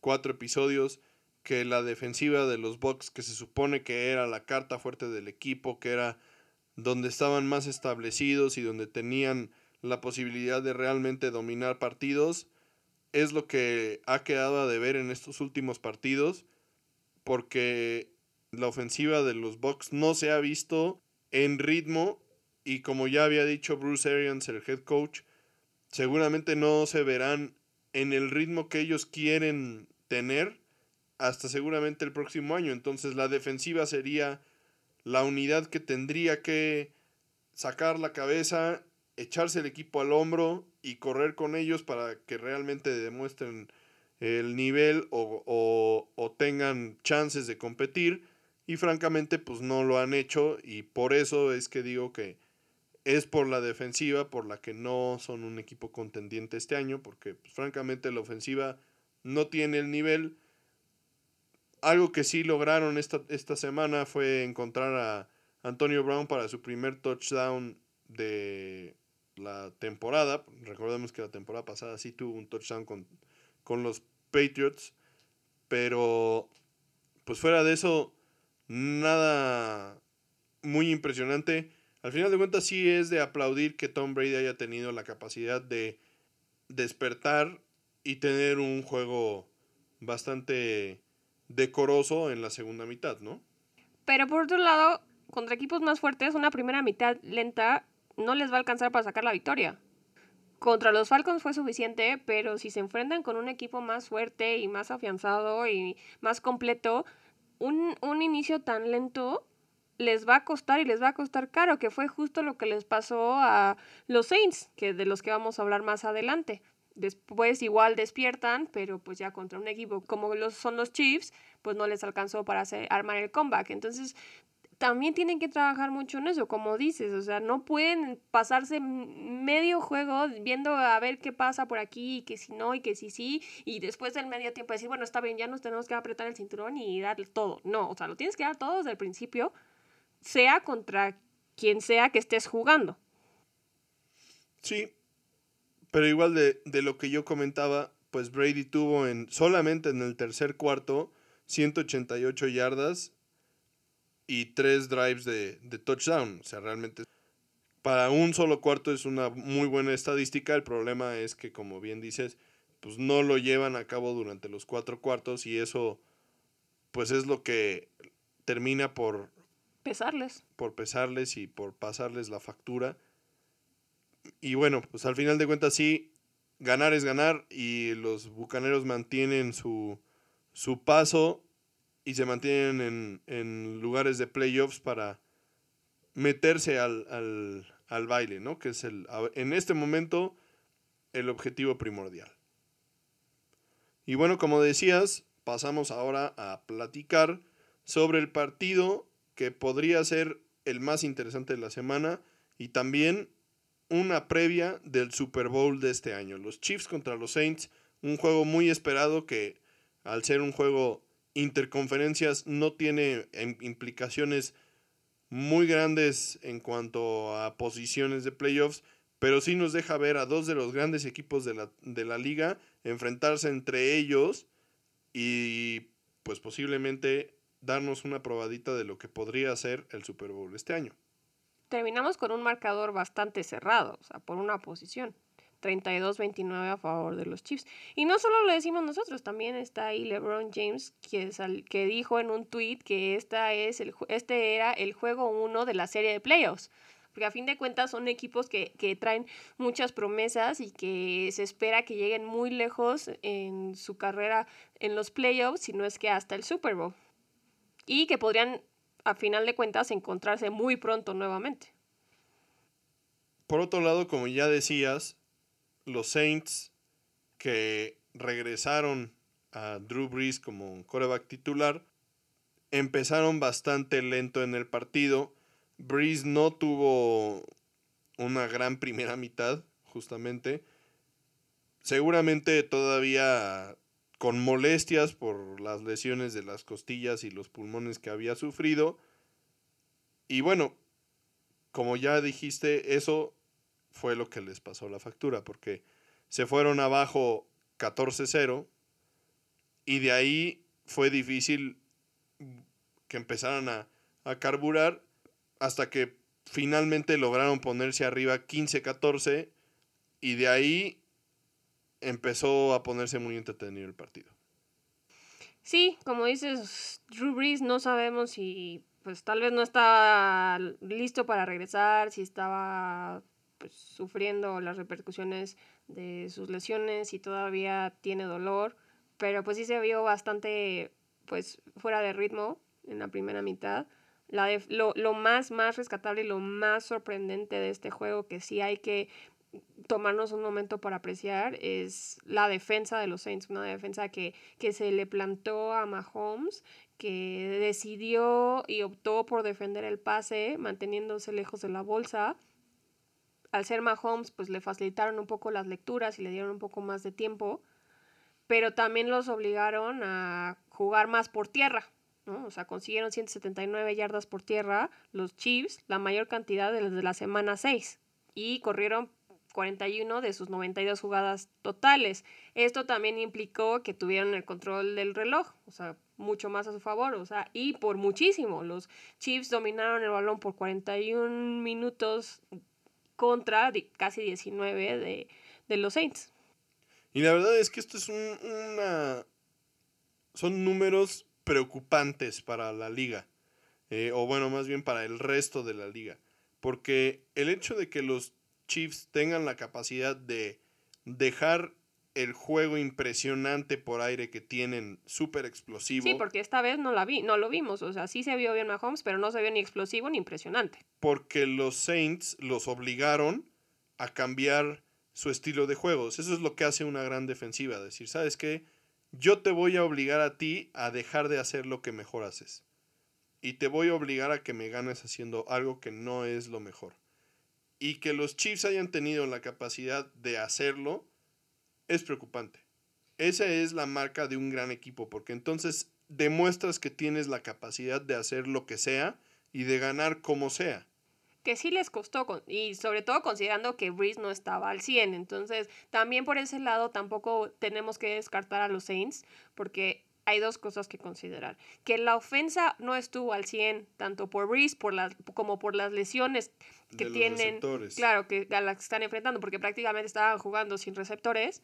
cuatro episodios, que la defensiva de los Bucks, que se supone que era la carta fuerte del equipo, que era donde estaban más establecidos y donde tenían la posibilidad de realmente dominar partidos. Es lo que ha quedado a deber en estos últimos partidos. Porque la ofensiva de los Bucks no se ha visto en ritmo. Y como ya había dicho Bruce Arians, el head coach, seguramente no se verán en el ritmo que ellos quieren tener hasta seguramente el próximo año. Entonces la defensiva sería la unidad que tendría que sacar la cabeza echarse el equipo al hombro y correr con ellos para que realmente demuestren el nivel o, o, tengan chances de competir. Y francamente pues no lo han hecho y por eso es que digo que es por la defensiva por la que no son un equipo contendiente este año porque pues, francamente la ofensiva no tiene el nivel. Algo que sí lograron esta, esta semana fue encontrar a Antonio Brown para su primer touchdown de la temporada. Recordemos que la temporada pasada sí tuvo un touchdown con, con los Patriots. Pero, pues fuera de eso, nada muy impresionante. Al final de cuentas sí es de aplaudir que Tom Brady haya tenido la capacidad de despertar y tener un juego bastante decoroso en la segunda mitad, ¿no? Pero por otro lado, contra equipos más fuertes, una primera mitad lenta no les va a alcanzar para sacar la victoria. Contra los Falcons fue suficiente, pero si se enfrentan con un equipo más fuerte y más afianzado y más completo, un, un inicio tan lento les va a costar y les va a costar caro, que fue justo lo que les pasó a los Saints, que de los que vamos a hablar más adelante. Después igual despiertan, pero pues ya contra un equipo como los, son los Chiefs, pues no les alcanzó para hacer, armar el comeback. Entonces, también tienen que trabajar mucho en eso, como dices, o sea, no pueden pasarse medio juego viendo a ver qué pasa por aquí, y que si no, y que si sí, y después del medio tiempo decir, bueno, está bien, ya nos tenemos que apretar el cinturón y darle todo. No, o sea, lo tienes que dar todo desde el principio, sea contra quien sea que estés jugando. Sí, pero igual de, de lo que yo comentaba, pues Brady tuvo en solamente en el tercer cuarto 188 yardas y tres drives de, touchdown. O sea, realmente para un solo cuarto es una muy buena estadística. El problema es que, como bien dices, pues no lo llevan a cabo durante los cuatro cuartos y eso pues es lo que termina por pesarles. Por pesarles y por pasarles la factura. Y bueno, pues al final de cuentas sí, ganar es ganar y los Bucaneros mantienen su, su paso y se mantienen en, lugares de playoffs para meterse al, baile, ¿no? Que es el, en este momento el objetivo primordial. Y bueno, como decías, pasamos ahora a platicar sobre el partido que podría ser el más interesante de la semana y también una previa del Super Bowl de este año. Los Chiefs contra los Saints, un juego muy esperado que al ser un juego interconferencias no tiene em, implicaciones muy grandes en cuanto a posiciones de playoffs, pero sí nos deja ver a dos de los grandes equipos de la, de la liga enfrentarse entre ellos y pues posiblemente darnos una probadita de lo que podría ser el Super Bowl este año. Terminamos con un marcador bastante cerrado, o sea, por una posición. 32-29 a favor de los Chiefs. Y no solo lo decimos nosotros, también está ahí LeBron James, que, que dijo en un tweet que esta es el, este era el juego 1 de la serie de playoffs. Porque a fin de cuentas son equipos que, que traen muchas promesas y que se espera que lleguen muy lejos en su carrera en los playoffs, si no es que hasta el Super Bowl. Y que podrían, a final de cuentas, encontrarse muy pronto nuevamente. Por otro lado, como ya decías, los Saints que regresaron a Drew Brees como coreback titular empezaron bastante lento en el partido. Brees no tuvo una gran primera mitad, justamente. Seguramente todavía con molestias por las lesiones de las costillas y los pulmones que había sufrido. Y bueno, como ya dijiste, eso fue lo que les pasó la factura, porque se fueron abajo 14-0 y de ahí fue difícil que empezaran a, a carburar hasta que finalmente lograron ponerse arriba 15-14 y de ahí empezó a ponerse muy entretenido el partido. Sí, como dices, Drew Brees no sabemos si pues tal vez no está listo para regresar, si estaba pues, sufriendo las repercusiones de sus lesiones y todavía tiene dolor, pero pues sí se vio bastante pues fuera de ritmo en la primera mitad. La lo, lo, más, más rescatable y lo más sorprendente de este juego que sí hay que tomarnos un momento para apreciar es la defensa de los Saints, una defensa que, que se le plantó a Mahomes, que decidió y optó por defender el pase, manteniéndose lejos de la bolsa al ser Mahomes, pues le facilitaron un poco las lecturas y le dieron un poco más de tiempo, pero también los obligaron a jugar más por tierra, ¿no? O sea, consiguieron 179 yardas por tierra los Chiefs, la mayor cantidad desde la semana 6, y corrieron 41 de sus 92 jugadas totales. Esto también implicó que tuvieron el control del reloj, o sea, mucho más a su favor, o sea, y por muchísimo. Los Chiefs dominaron el balón por 41 minutos contra casi 19 de, de, los Saints. Y la verdad es que esto es un, una... Son números preocupantes para la liga. Eh, o bueno, más bien para el resto de la liga. Porque el hecho de que los Chiefs tengan la capacidad de dejar el juego impresionante por aire que tienen, súper explosivo. Sí, porque esta vez no, la vi, no lo vimos. O sea, sí se vio bien Mahomes, pero no se vio ni explosivo ni impresionante. Porque los Saints los obligaron a cambiar su estilo de juegos. Eso es lo que hace una gran defensiva. Decir, ¿sabes qué? Yo te voy a obligar a ti a dejar de hacer lo que mejor haces. Y te voy a obligar a que me ganes haciendo algo que no es lo mejor. Y que los Chiefs hayan tenido la capacidad de hacerlo es preocupante. Esa es la marca de un gran equipo, porque entonces demuestras que tienes la capacidad de hacer lo que sea y de ganar como sea. Que sí les costó, y sobre todo considerando que Breeze no estaba al 100. Entonces, también por ese lado tampoco tenemos que descartar a los Saints, porque hay dos cosas que considerar. Que la ofensa no estuvo al 100, tanto por Breeze por como por las lesiones que tienen. Claro, que a las que están enfrentando, porque prácticamente estaban jugando sin receptores.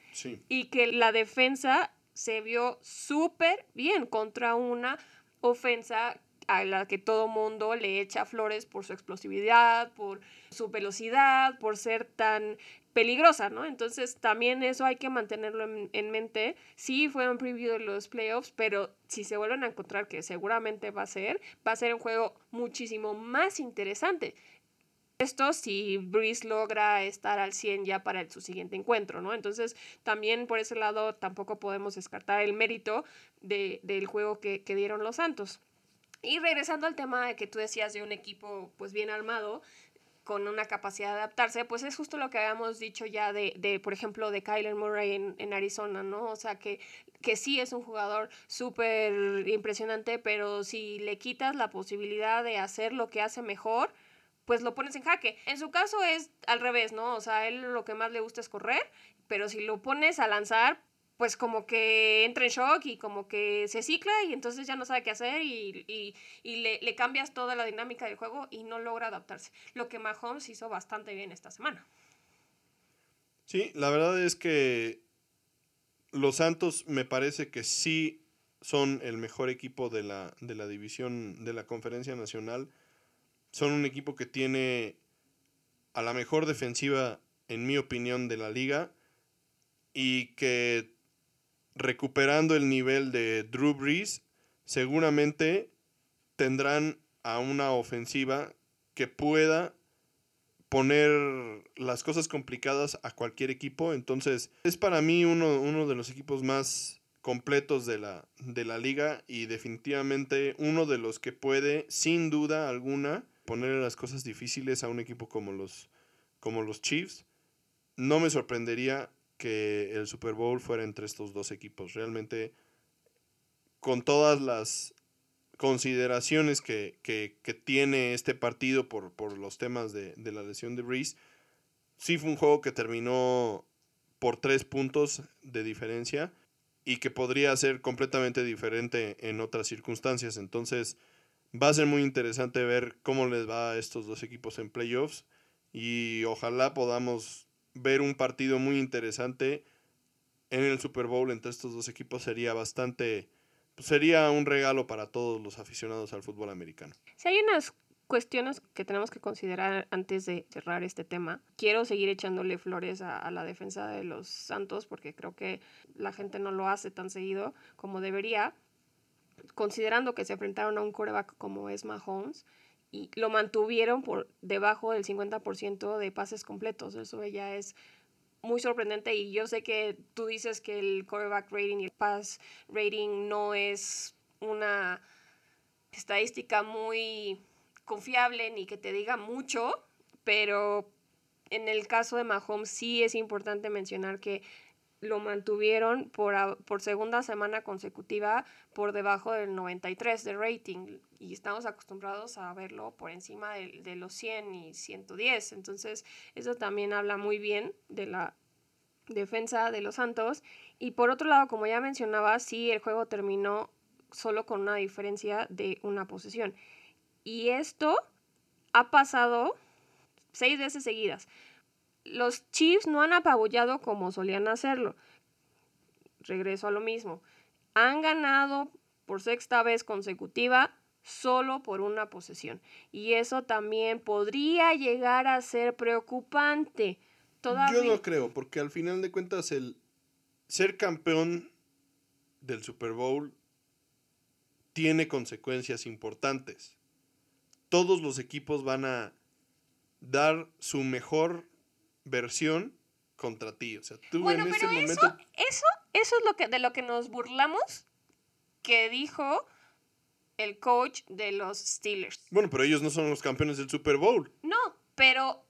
Y que la defensa se vio súper bien contra una ofensa a la que todo mundo le echa flores por su explosividad, por su velocidad, por ser tan peligrosa, ¿no? Entonces también eso hay que mantenerlo en, mente. Sí fue un preview de los playoffs, pero si se vuelven a encontrar, que seguramente va a ser, va a ser un juego muchísimo más interesante. Esto si Breeze logra estar al 100 ya para su siguiente encuentro, ¿no? Entonces también por ese lado tampoco podemos descartar el mérito de, del juego que, dieron los Santos. Y regresando al tema de que tú decías de un equipo pues bien armado, con una capacidad de adaptarse, pues es justo lo que habíamos dicho ya de, de por ejemplo, de Kyler Murray en, en, Arizona, ¿no? O sea, que, que sí es un jugador súper impresionante, pero si le quitas la posibilidad de hacer lo que hace mejor, pues lo pones en jaque. En su caso es al revés, ¿no? O sea, él lo que más le gusta es correr, pero si lo pones a lanzar, pues como que entra en shock y como que se cicla y entonces ya no sabe qué hacer y, y, y le, le, cambias toda la dinámica del juego y no logra adaptarse. Lo que Mahomes hizo bastante bien esta semana. Sí, la verdad es que los Santos me parece que sí son el mejor equipo de la, de la división de la conferencia nacional. Son un equipo que tiene a la mejor defensiva, en mi opinión, de la liga y que recuperando el nivel de Drew Brees, seguramente tendrán a una ofensiva que pueda poner las cosas complicadas a cualquier equipo. Entonces, es para mí uno, uno de los equipos más completos de la, de la liga y definitivamente uno de los que puede, sin duda alguna, poner las cosas difíciles a un equipo como los, como los Chiefs. No me sorprendería que el Super Bowl fuera entre estos dos equipos. Realmente, con todas las consideraciones que, que, que tiene este partido por, por los temas de, de, la lesión de Breeze, sí fue un juego que terminó por tres puntos de diferencia y que podría ser completamente diferente en otras circunstancias. Entonces, va a ser muy interesante ver cómo les va a estos dos equipos en playoffs y ojalá podamos ver un partido muy interesante en el Super Bowl entre estos dos equipos sería bastante, pues sería un regalo para todos los aficionados al fútbol americano. Si hay unas cuestiones que tenemos que considerar antes de cerrar este tema. Quiero seguir echándole flores a, a, la defensa de los Santos porque creo que la gente no lo hace tan seguido como debería, considerando que se enfrentaron a un coreback como es Mahomes y lo mantuvieron por debajo del 50% de pases completos. Eso ya es muy sorprendente y yo sé que tú dices que el quarterback rating y el pass rating no es una estadística muy confiable ni que te diga mucho, pero en el caso de Mahomes sí es importante mencionar que lo mantuvieron por, por segunda semana consecutiva por debajo del 93 de rating y estamos acostumbrados a verlo por encima de, de, los 100 y 110. Entonces eso también habla muy bien de la defensa de los Santos. Y por otro lado, como ya mencionaba, sí el juego terminó solo con una diferencia de una posesión. Y esto ha pasado seis veces seguidas los Chiefs no han apabullado como solían hacerlo. Regreso a lo mismo. Han ganado por sexta vez consecutiva solo por una posesión. Y eso también podría llegar a ser preocupante. Todavía... Yo no creo, porque al final de cuentas el ser campeón del Super Bowl tiene consecuencias importantes. Todos los equipos van a dar su mejor versión contra ti. O sea, tú bueno, en ese momento. Eso, eso, eso es lo que, de lo que nos burlamos que dijo el coach de los Steelers. Bueno, pero ellos no son los campeones del Super Bowl. No, pero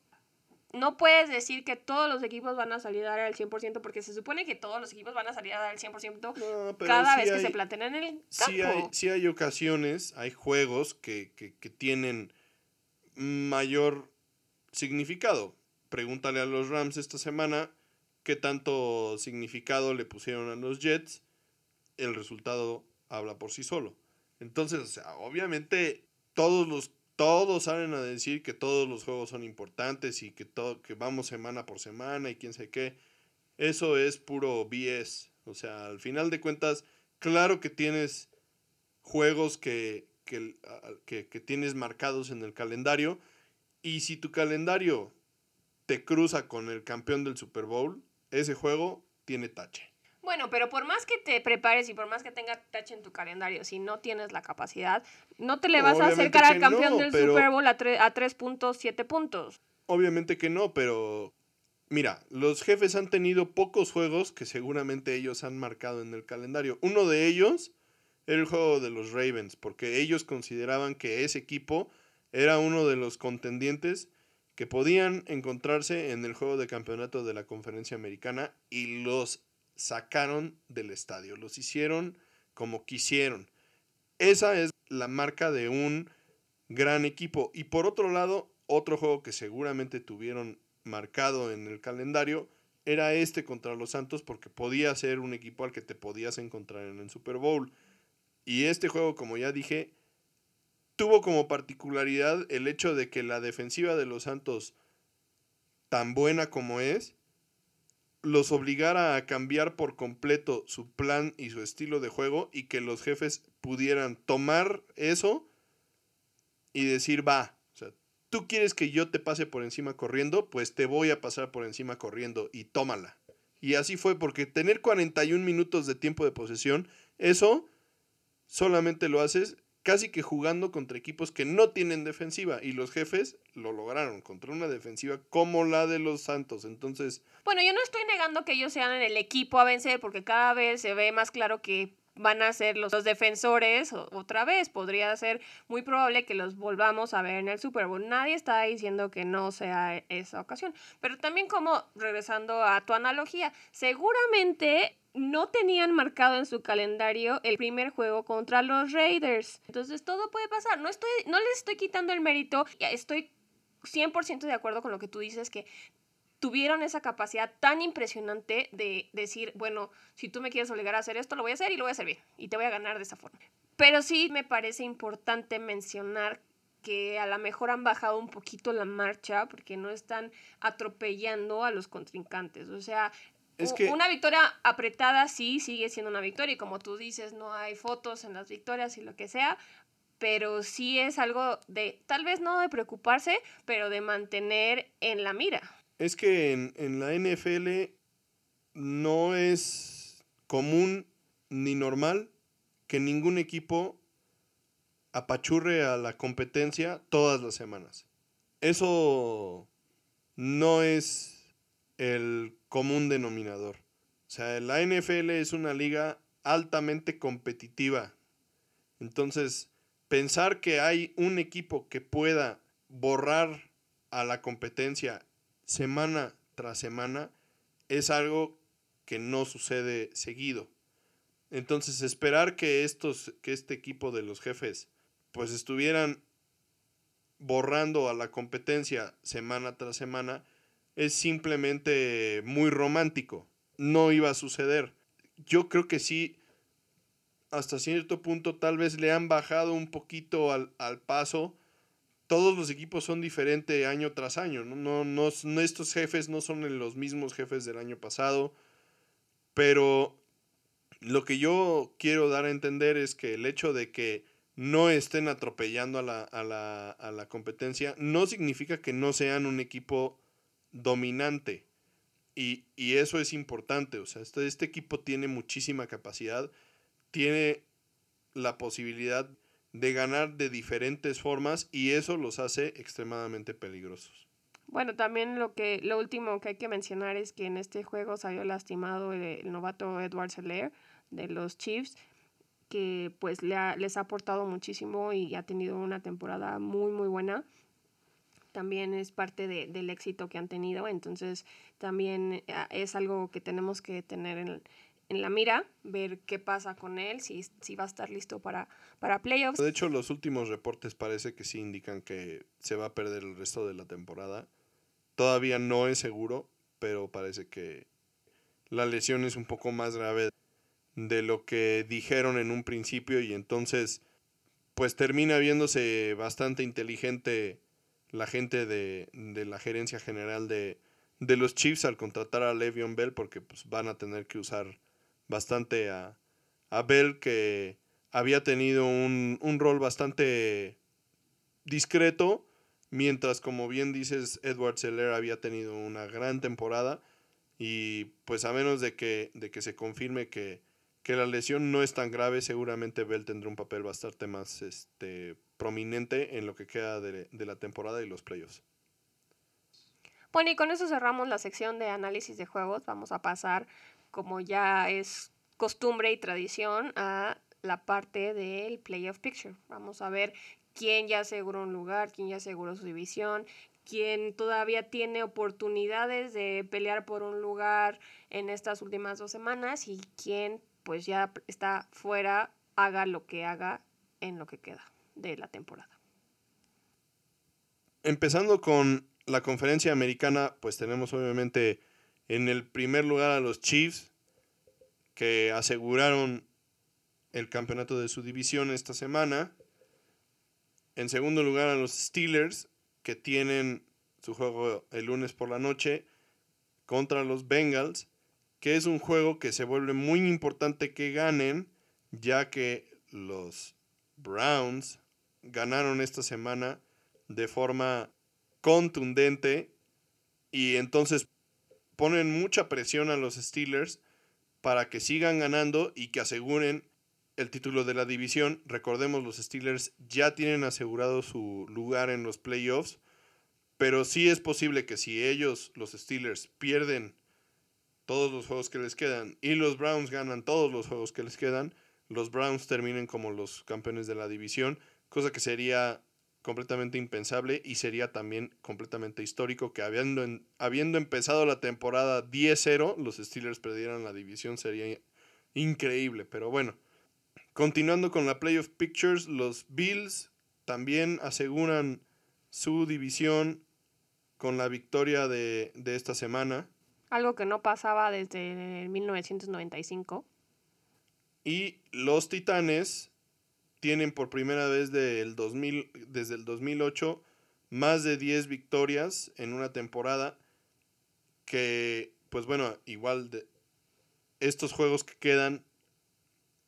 no puedes decir que todos los equipos van a salir a dar al 100% porque se supone que todos los equipos van a salir a dar al 100% no, cada sí vez hay, que se planteen en el campo. Sí hay, sí hay ocasiones, hay juegos que, que, que tienen mayor significado pregúntale a los Rams esta semana qué tanto significado le pusieron a los Jets. El resultado habla por sí solo. Entonces, o sea, obviamente todos los todos salen a decir que todos los juegos son importantes y que todo que vamos semana por semana y quién sé qué. Eso es puro BS. O sea, al final de cuentas, claro que tienes juegos que, que, que tienes marcados en el calendario. Y si tu calendario te cruza con el campeón del Super Bowl, ese juego tiene tache. Bueno, pero por más que te prepares y por más que tenga tache en tu calendario, si no tienes la capacidad, no te le vas a acercar al campeón no, del Super Bowl a, a 3 puntos, 7 puntos. Obviamente que no, pero mira, los jefes han tenido pocos juegos que seguramente ellos han marcado en el calendario. Uno de ellos era el juego de los Ravens, porque ellos consideraban que ese equipo era uno de los contendientes que podían encontrarse en el juego de campeonato de la conferencia americana y los sacaron del estadio, los hicieron como quisieron. Esa es la marca de un gran equipo. Y por otro lado, otro juego que seguramente tuvieron marcado en el calendario era este contra los Santos porque podía ser un equipo al que te podías encontrar en el Super Bowl. Y este juego, como ya dije, tuvo como particularidad el hecho de que la defensiva de los Santos, tan buena como es, los obligara a cambiar por completo su plan y su estilo de juego y que los jefes pudieran tomar eso y decir, va, o sea, tú quieres que yo te pase por encima corriendo, pues te voy a pasar por encima corriendo y tómala. Y así fue, porque tener 41 minutos de tiempo de posesión, eso solamente lo haces casi que jugando contra equipos que no tienen defensiva y los jefes lo lograron contra una defensiva como la de los Santos. Entonces, bueno, yo no estoy negando que ellos sean el equipo a vencer porque cada vez se ve más claro que van a ser los, defensores otra vez. Podría ser muy probable que los volvamos a ver en el Super Bowl. Nadie está diciendo que no sea esa ocasión. Pero también como, regresando a tu analogía, seguramente no tenían marcado en su calendario el primer juego contra los Raiders. Entonces todo puede pasar. No, estoy, no les estoy quitando el mérito. Estoy 100% de acuerdo con lo que tú dices, que tuvieron esa capacidad tan impresionante de decir, bueno, si tú me quieres obligar a hacer esto, lo voy a hacer y lo voy a hacer bien. Y te voy a ganar de esa forma. Pero sí me parece importante mencionar que a lo mejor han bajado un poquito la marcha porque no están atropellando a los contrincantes. O sea, una victoria apretada sí sigue siendo una victoria y como tú dices, no hay fotos en las victorias y lo que sea, pero sí es algo de, tal vez no de preocuparse, pero de mantener en la mira. Es que en, en la NFL no es común ni normal que ningún equipo apachurre a la competencia todas las semanas. Eso no es el común denominador. O sea, la NFL es una liga altamente competitiva. Entonces, pensar que hay un equipo que pueda borrar a la competencia semana tras semana es algo que no sucede seguido. Entonces, esperar que estos que este equipo de los jefes pues estuvieran borrando a la competencia semana tras semana es simplemente muy romántico. No iba a suceder. Yo creo que sí, hasta cierto punto tal vez le han bajado un poquito al, paso. Todos los equipos son diferentes año tras año. ¿no? No, no, estos jefes no son los mismos jefes del año pasado. Pero lo que yo quiero dar a entender es que el hecho de que no estén atropellando a la, a la, a la competencia no significa que no sean un equipo dominante. Y, eso es importante. O sea, este, este equipo tiene muchísima capacidad, tiene la posibilidad de ganar de diferentes formas y eso los hace extremadamente peligrosos. Bueno, también lo que lo último que hay que mencionar es que en este juego salió lastimado el, novato Edward Seller de los Chiefs, que pues le les ha aportado muchísimo y ha tenido una temporada muy muy buena también es parte de, del éxito que han tenido. Entonces, también eh, es algo que tenemos que tener en, en la mira, ver qué pasa con él, si, si va a estar listo para, para playoffs. De hecho, los últimos reportes parece que sí indican que se va a perder el resto de la temporada. Todavía no es seguro, pero parece que la lesión es un poco más grave de lo que dijeron en un principio y entonces pues termina viéndose bastante inteligente la gente de, la gerencia general de, los Chiefs al contratar a Le'Veon Bell porque pues, van a tener que usar bastante a, a Bell que había tenido un, un, rol bastante discreto mientras como bien dices Edward Seller había tenido una gran temporada y pues a menos de que, de que se confirme que, que la lesión no es tan grave seguramente Bell tendrá un papel bastante más este, prominente en lo que queda de, la temporada y los playoffs. Bueno, y con eso cerramos la sección de análisis de juegos. Vamos a pasar, como ya es costumbre y tradición, a la parte del playoff picture. Vamos a ver quién ya aseguró un lugar, quién ya aseguró su división, quién todavía tiene oportunidades de pelear por un lugar en estas últimas dos semanas y quién pues ya está fuera, haga lo que haga en lo que queda de la temporada. Empezando con la conferencia americana, pues tenemos obviamente en el primer lugar a los Chiefs, que aseguraron el campeonato de su división esta semana. En segundo lugar a los Steelers, que tienen su juego el lunes por la noche contra los Bengals, que es un juego que se vuelve muy importante que ganen, ya que los Browns ganaron esta semana de forma contundente y entonces ponen mucha presión a los Steelers para que sigan ganando y que aseguren el título de la división. Recordemos, los Steelers ya tienen asegurado su lugar en los playoffs, pero sí es posible que si ellos, los Steelers, pierden todos los juegos que les quedan y los Browns ganan todos los juegos que les quedan, los Browns terminen como los campeones de la división, cosa que sería completamente impensable y sería también completamente histórico que habiendo, habiendo empezado la temporada 10-0, los Steelers perdieran la división, sería increíble, pero bueno. Continuando con la Playoff Pictures, los Bills también aseguran su división con la victoria de, de esta semana. Algo que no pasaba desde 1995. Y los Titanes tienen por primera vez del 2000, desde el 2008 más de 10 victorias en una temporada que, pues bueno, igual de estos juegos que quedan,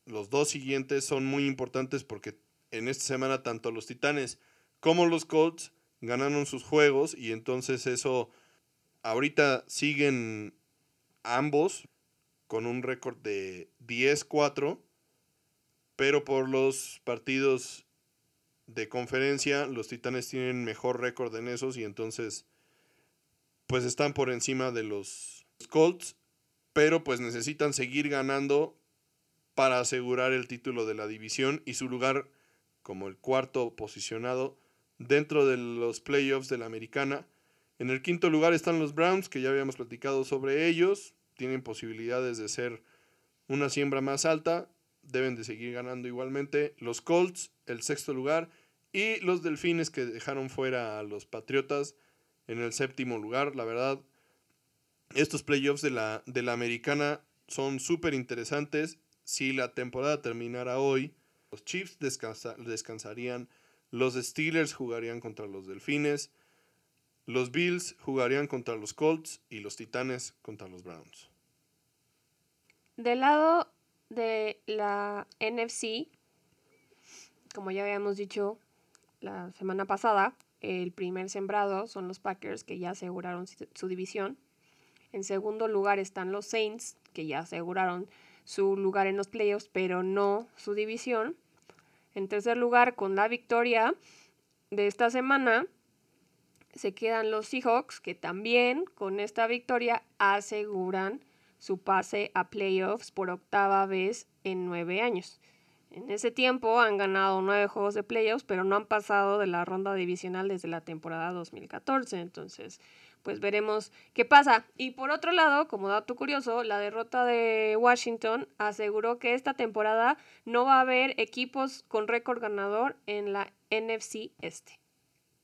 los dos siguientes son muy importantes porque en esta semana tanto los Titanes como los Colts ganaron sus juegos y entonces eso ahorita siguen ambos con un récord de 10-4 pero por los partidos de conferencia, los Titanes tienen mejor récord en esos y entonces pues están por encima de los Colts, pero pues necesitan seguir ganando para asegurar el título de la división y su lugar como el cuarto posicionado dentro de los playoffs de la americana. En el quinto lugar están los Browns, que ya habíamos platicado sobre ellos, tienen posibilidades de ser una siembra más alta deben de seguir ganando igualmente. Los Colts, el sexto lugar. Y los Delfines que dejaron fuera a los Patriotas en el séptimo lugar. La verdad, estos playoffs de la, de la americana son súper interesantes. Si la temporada terminara hoy, los Chiefs descansarían. Los Steelers jugarían contra los Delfines. Los Bills jugarían contra los Colts y los Titanes contra los Browns. Del lado de la NFC, como ya habíamos dicho la semana pasada, el primer sembrado son los Packers que ya aseguraron su división. En segundo lugar están los Saints que ya aseguraron su lugar en los playoffs, pero no su división. En tercer lugar, con la victoria de esta semana, se quedan los Seahawks que también con esta victoria aseguran su pase a playoffs por octava vez en nueve años. En ese tiempo han ganado nueve juegos de playoffs, pero no han pasado de la ronda divisional desde la temporada 2014. Entonces, pues veremos qué pasa. Y por otro lado, como dato curioso, la derrota de Washington aseguró que esta temporada no va a haber equipos con récord ganador en la NFC Este.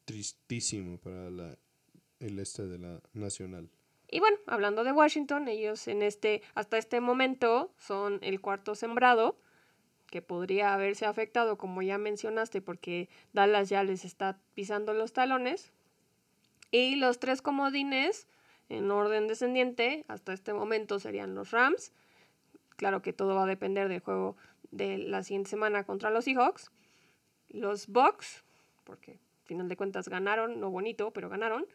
Tristísimo para el este de la Nacional. Y bueno, hablando de Washington, ellos en este, hasta este momento son el cuarto sembrado, que podría haberse afectado, como ya mencionaste, porque Dallas ya les está pisando los talones. Y los tres comodines, en orden descendiente, hasta este momento serían los Rams. Claro que todo va a depender del juego de la siguiente semana contra los Seahawks. Los Bucks, porque al final de cuentas ganaron, no bonito, pero ganaron.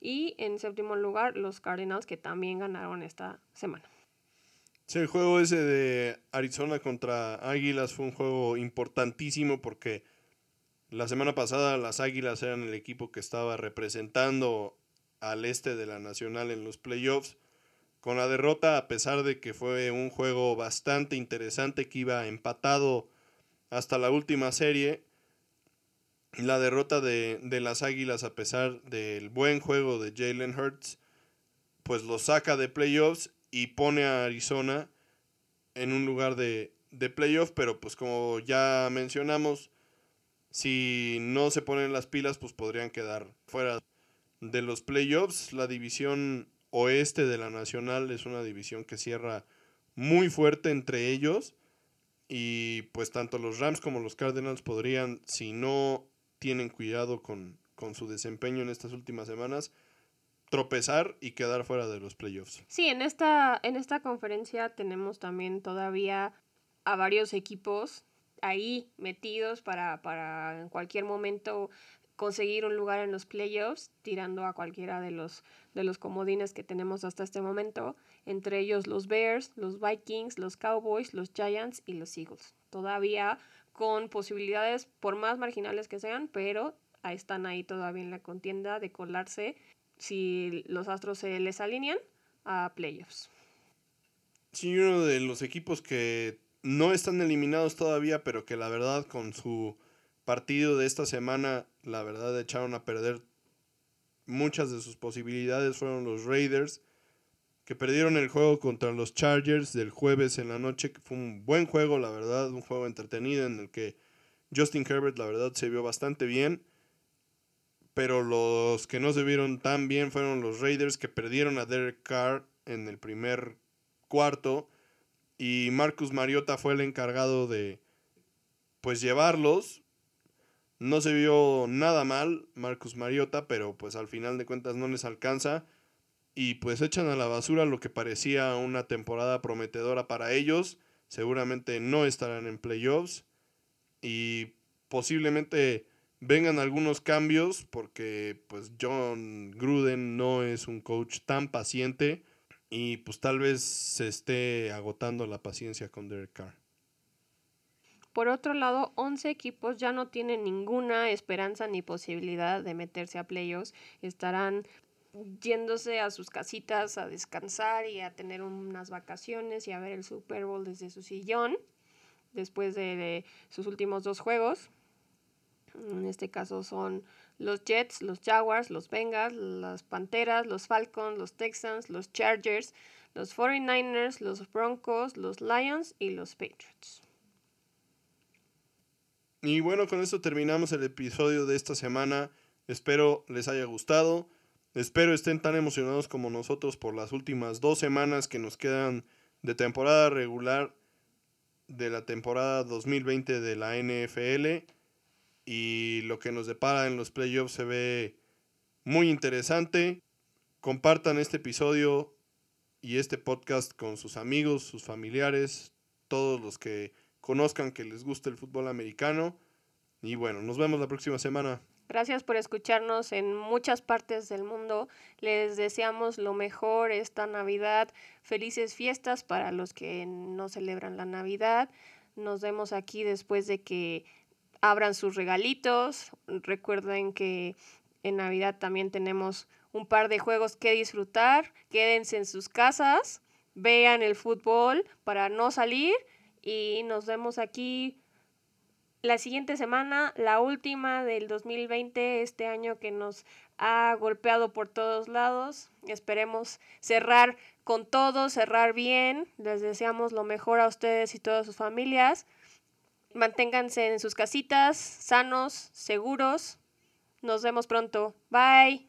Y en séptimo lugar, los Cardinals, que también ganaron esta semana. Sí, el juego ese de Arizona contra Águilas fue un juego importantísimo porque la semana pasada las Águilas eran el equipo que estaba representando al este de la Nacional en los playoffs. Con la derrota, a pesar de que fue un juego bastante interesante que iba empatado hasta la última serie. La derrota de, de las Águilas a pesar del buen juego de Jalen Hurts, pues lo saca de playoffs y pone a Arizona en un lugar de, de playoff, pero pues como ya mencionamos, si no se ponen las pilas, pues podrían quedar fuera de los playoffs. La división oeste de la Nacional es una división que cierra muy fuerte entre ellos. Y pues tanto los Rams como los Cardinals podrían, si no tienen cuidado con, con su desempeño en estas últimas semanas, tropezar y quedar fuera de los playoffs. Sí, en esta, en esta conferencia tenemos también todavía a varios equipos ahí metidos para, para en cualquier momento conseguir un lugar en los playoffs, tirando a cualquiera de los, de los comodines que tenemos hasta este momento, entre ellos los Bears, los Vikings, los Cowboys, los Giants y los Eagles. Todavía con posibilidades, por más marginales que sean, pero están ahí todavía en la contienda de colarse si los Astros se les alinean a playoffs. Sí, uno de los equipos que no están eliminados todavía, pero que la verdad con su partido de esta semana, la verdad echaron a perder muchas de sus posibilidades fueron los Raiders, que perdieron el juego contra los Chargers del jueves en la noche, que fue un buen juego, la verdad, un juego entretenido en el que Justin Herbert, la verdad, se vio bastante bien. Pero los que no se vieron tan bien fueron los Raiders que perdieron a Derek Carr en el primer cuarto y Marcus Mariota fue el encargado de pues llevarlos. No se vio nada mal Marcus Mariota, pero pues al final de cuentas no les alcanza y pues echan a la basura lo que parecía una temporada prometedora para ellos. Seguramente no estarán en playoffs y posiblemente vengan algunos cambios porque pues John Gruden no es un coach tan paciente y pues tal vez se esté agotando la paciencia con Derek Carr. Por otro lado, 11 equipos ya no tienen ninguna esperanza ni posibilidad de meterse a playoffs. Estarán yéndose a sus casitas a descansar y a tener unas vacaciones y a ver el Super Bowl desde su sillón después de, sus últimos dos juegos. En este caso son los Jets, los Jaguars, los Bengals, las Panteras, los Falcons, los Texans, los Chargers, los 49ers, los Broncos, los Lions y los Patriots. Y bueno, con esto terminamos el episodio de esta semana. Espero les haya gustado. Espero estén tan emocionados como nosotros por las últimas dos semanas que nos quedan de temporada regular de la temporada 2020 de la NFL y lo que nos depara en los playoffs se ve muy interesante. Compartan este episodio y este podcast con sus amigos, sus familiares, todos los que conozcan que les gusta el fútbol americano. Y bueno, nos vemos la próxima semana. Gracias por escucharnos en muchas partes del mundo. Les deseamos lo mejor esta Navidad. Felices fiestas para los que no celebran la Navidad. Nos vemos aquí después de que abran sus regalitos. Recuerden que en Navidad también tenemos un par de juegos que disfrutar. Quédense en sus casas, vean el fútbol para no salir y nos vemos aquí la siguiente semana, la última del 2020, este año que nos ha golpeado por todos lados. Esperemos cerrar con todo, cerrar bien. Les deseamos lo mejor a ustedes y todas sus familias. Manténganse en sus casitas, sanos, seguros. Nos vemos pronto. Bye.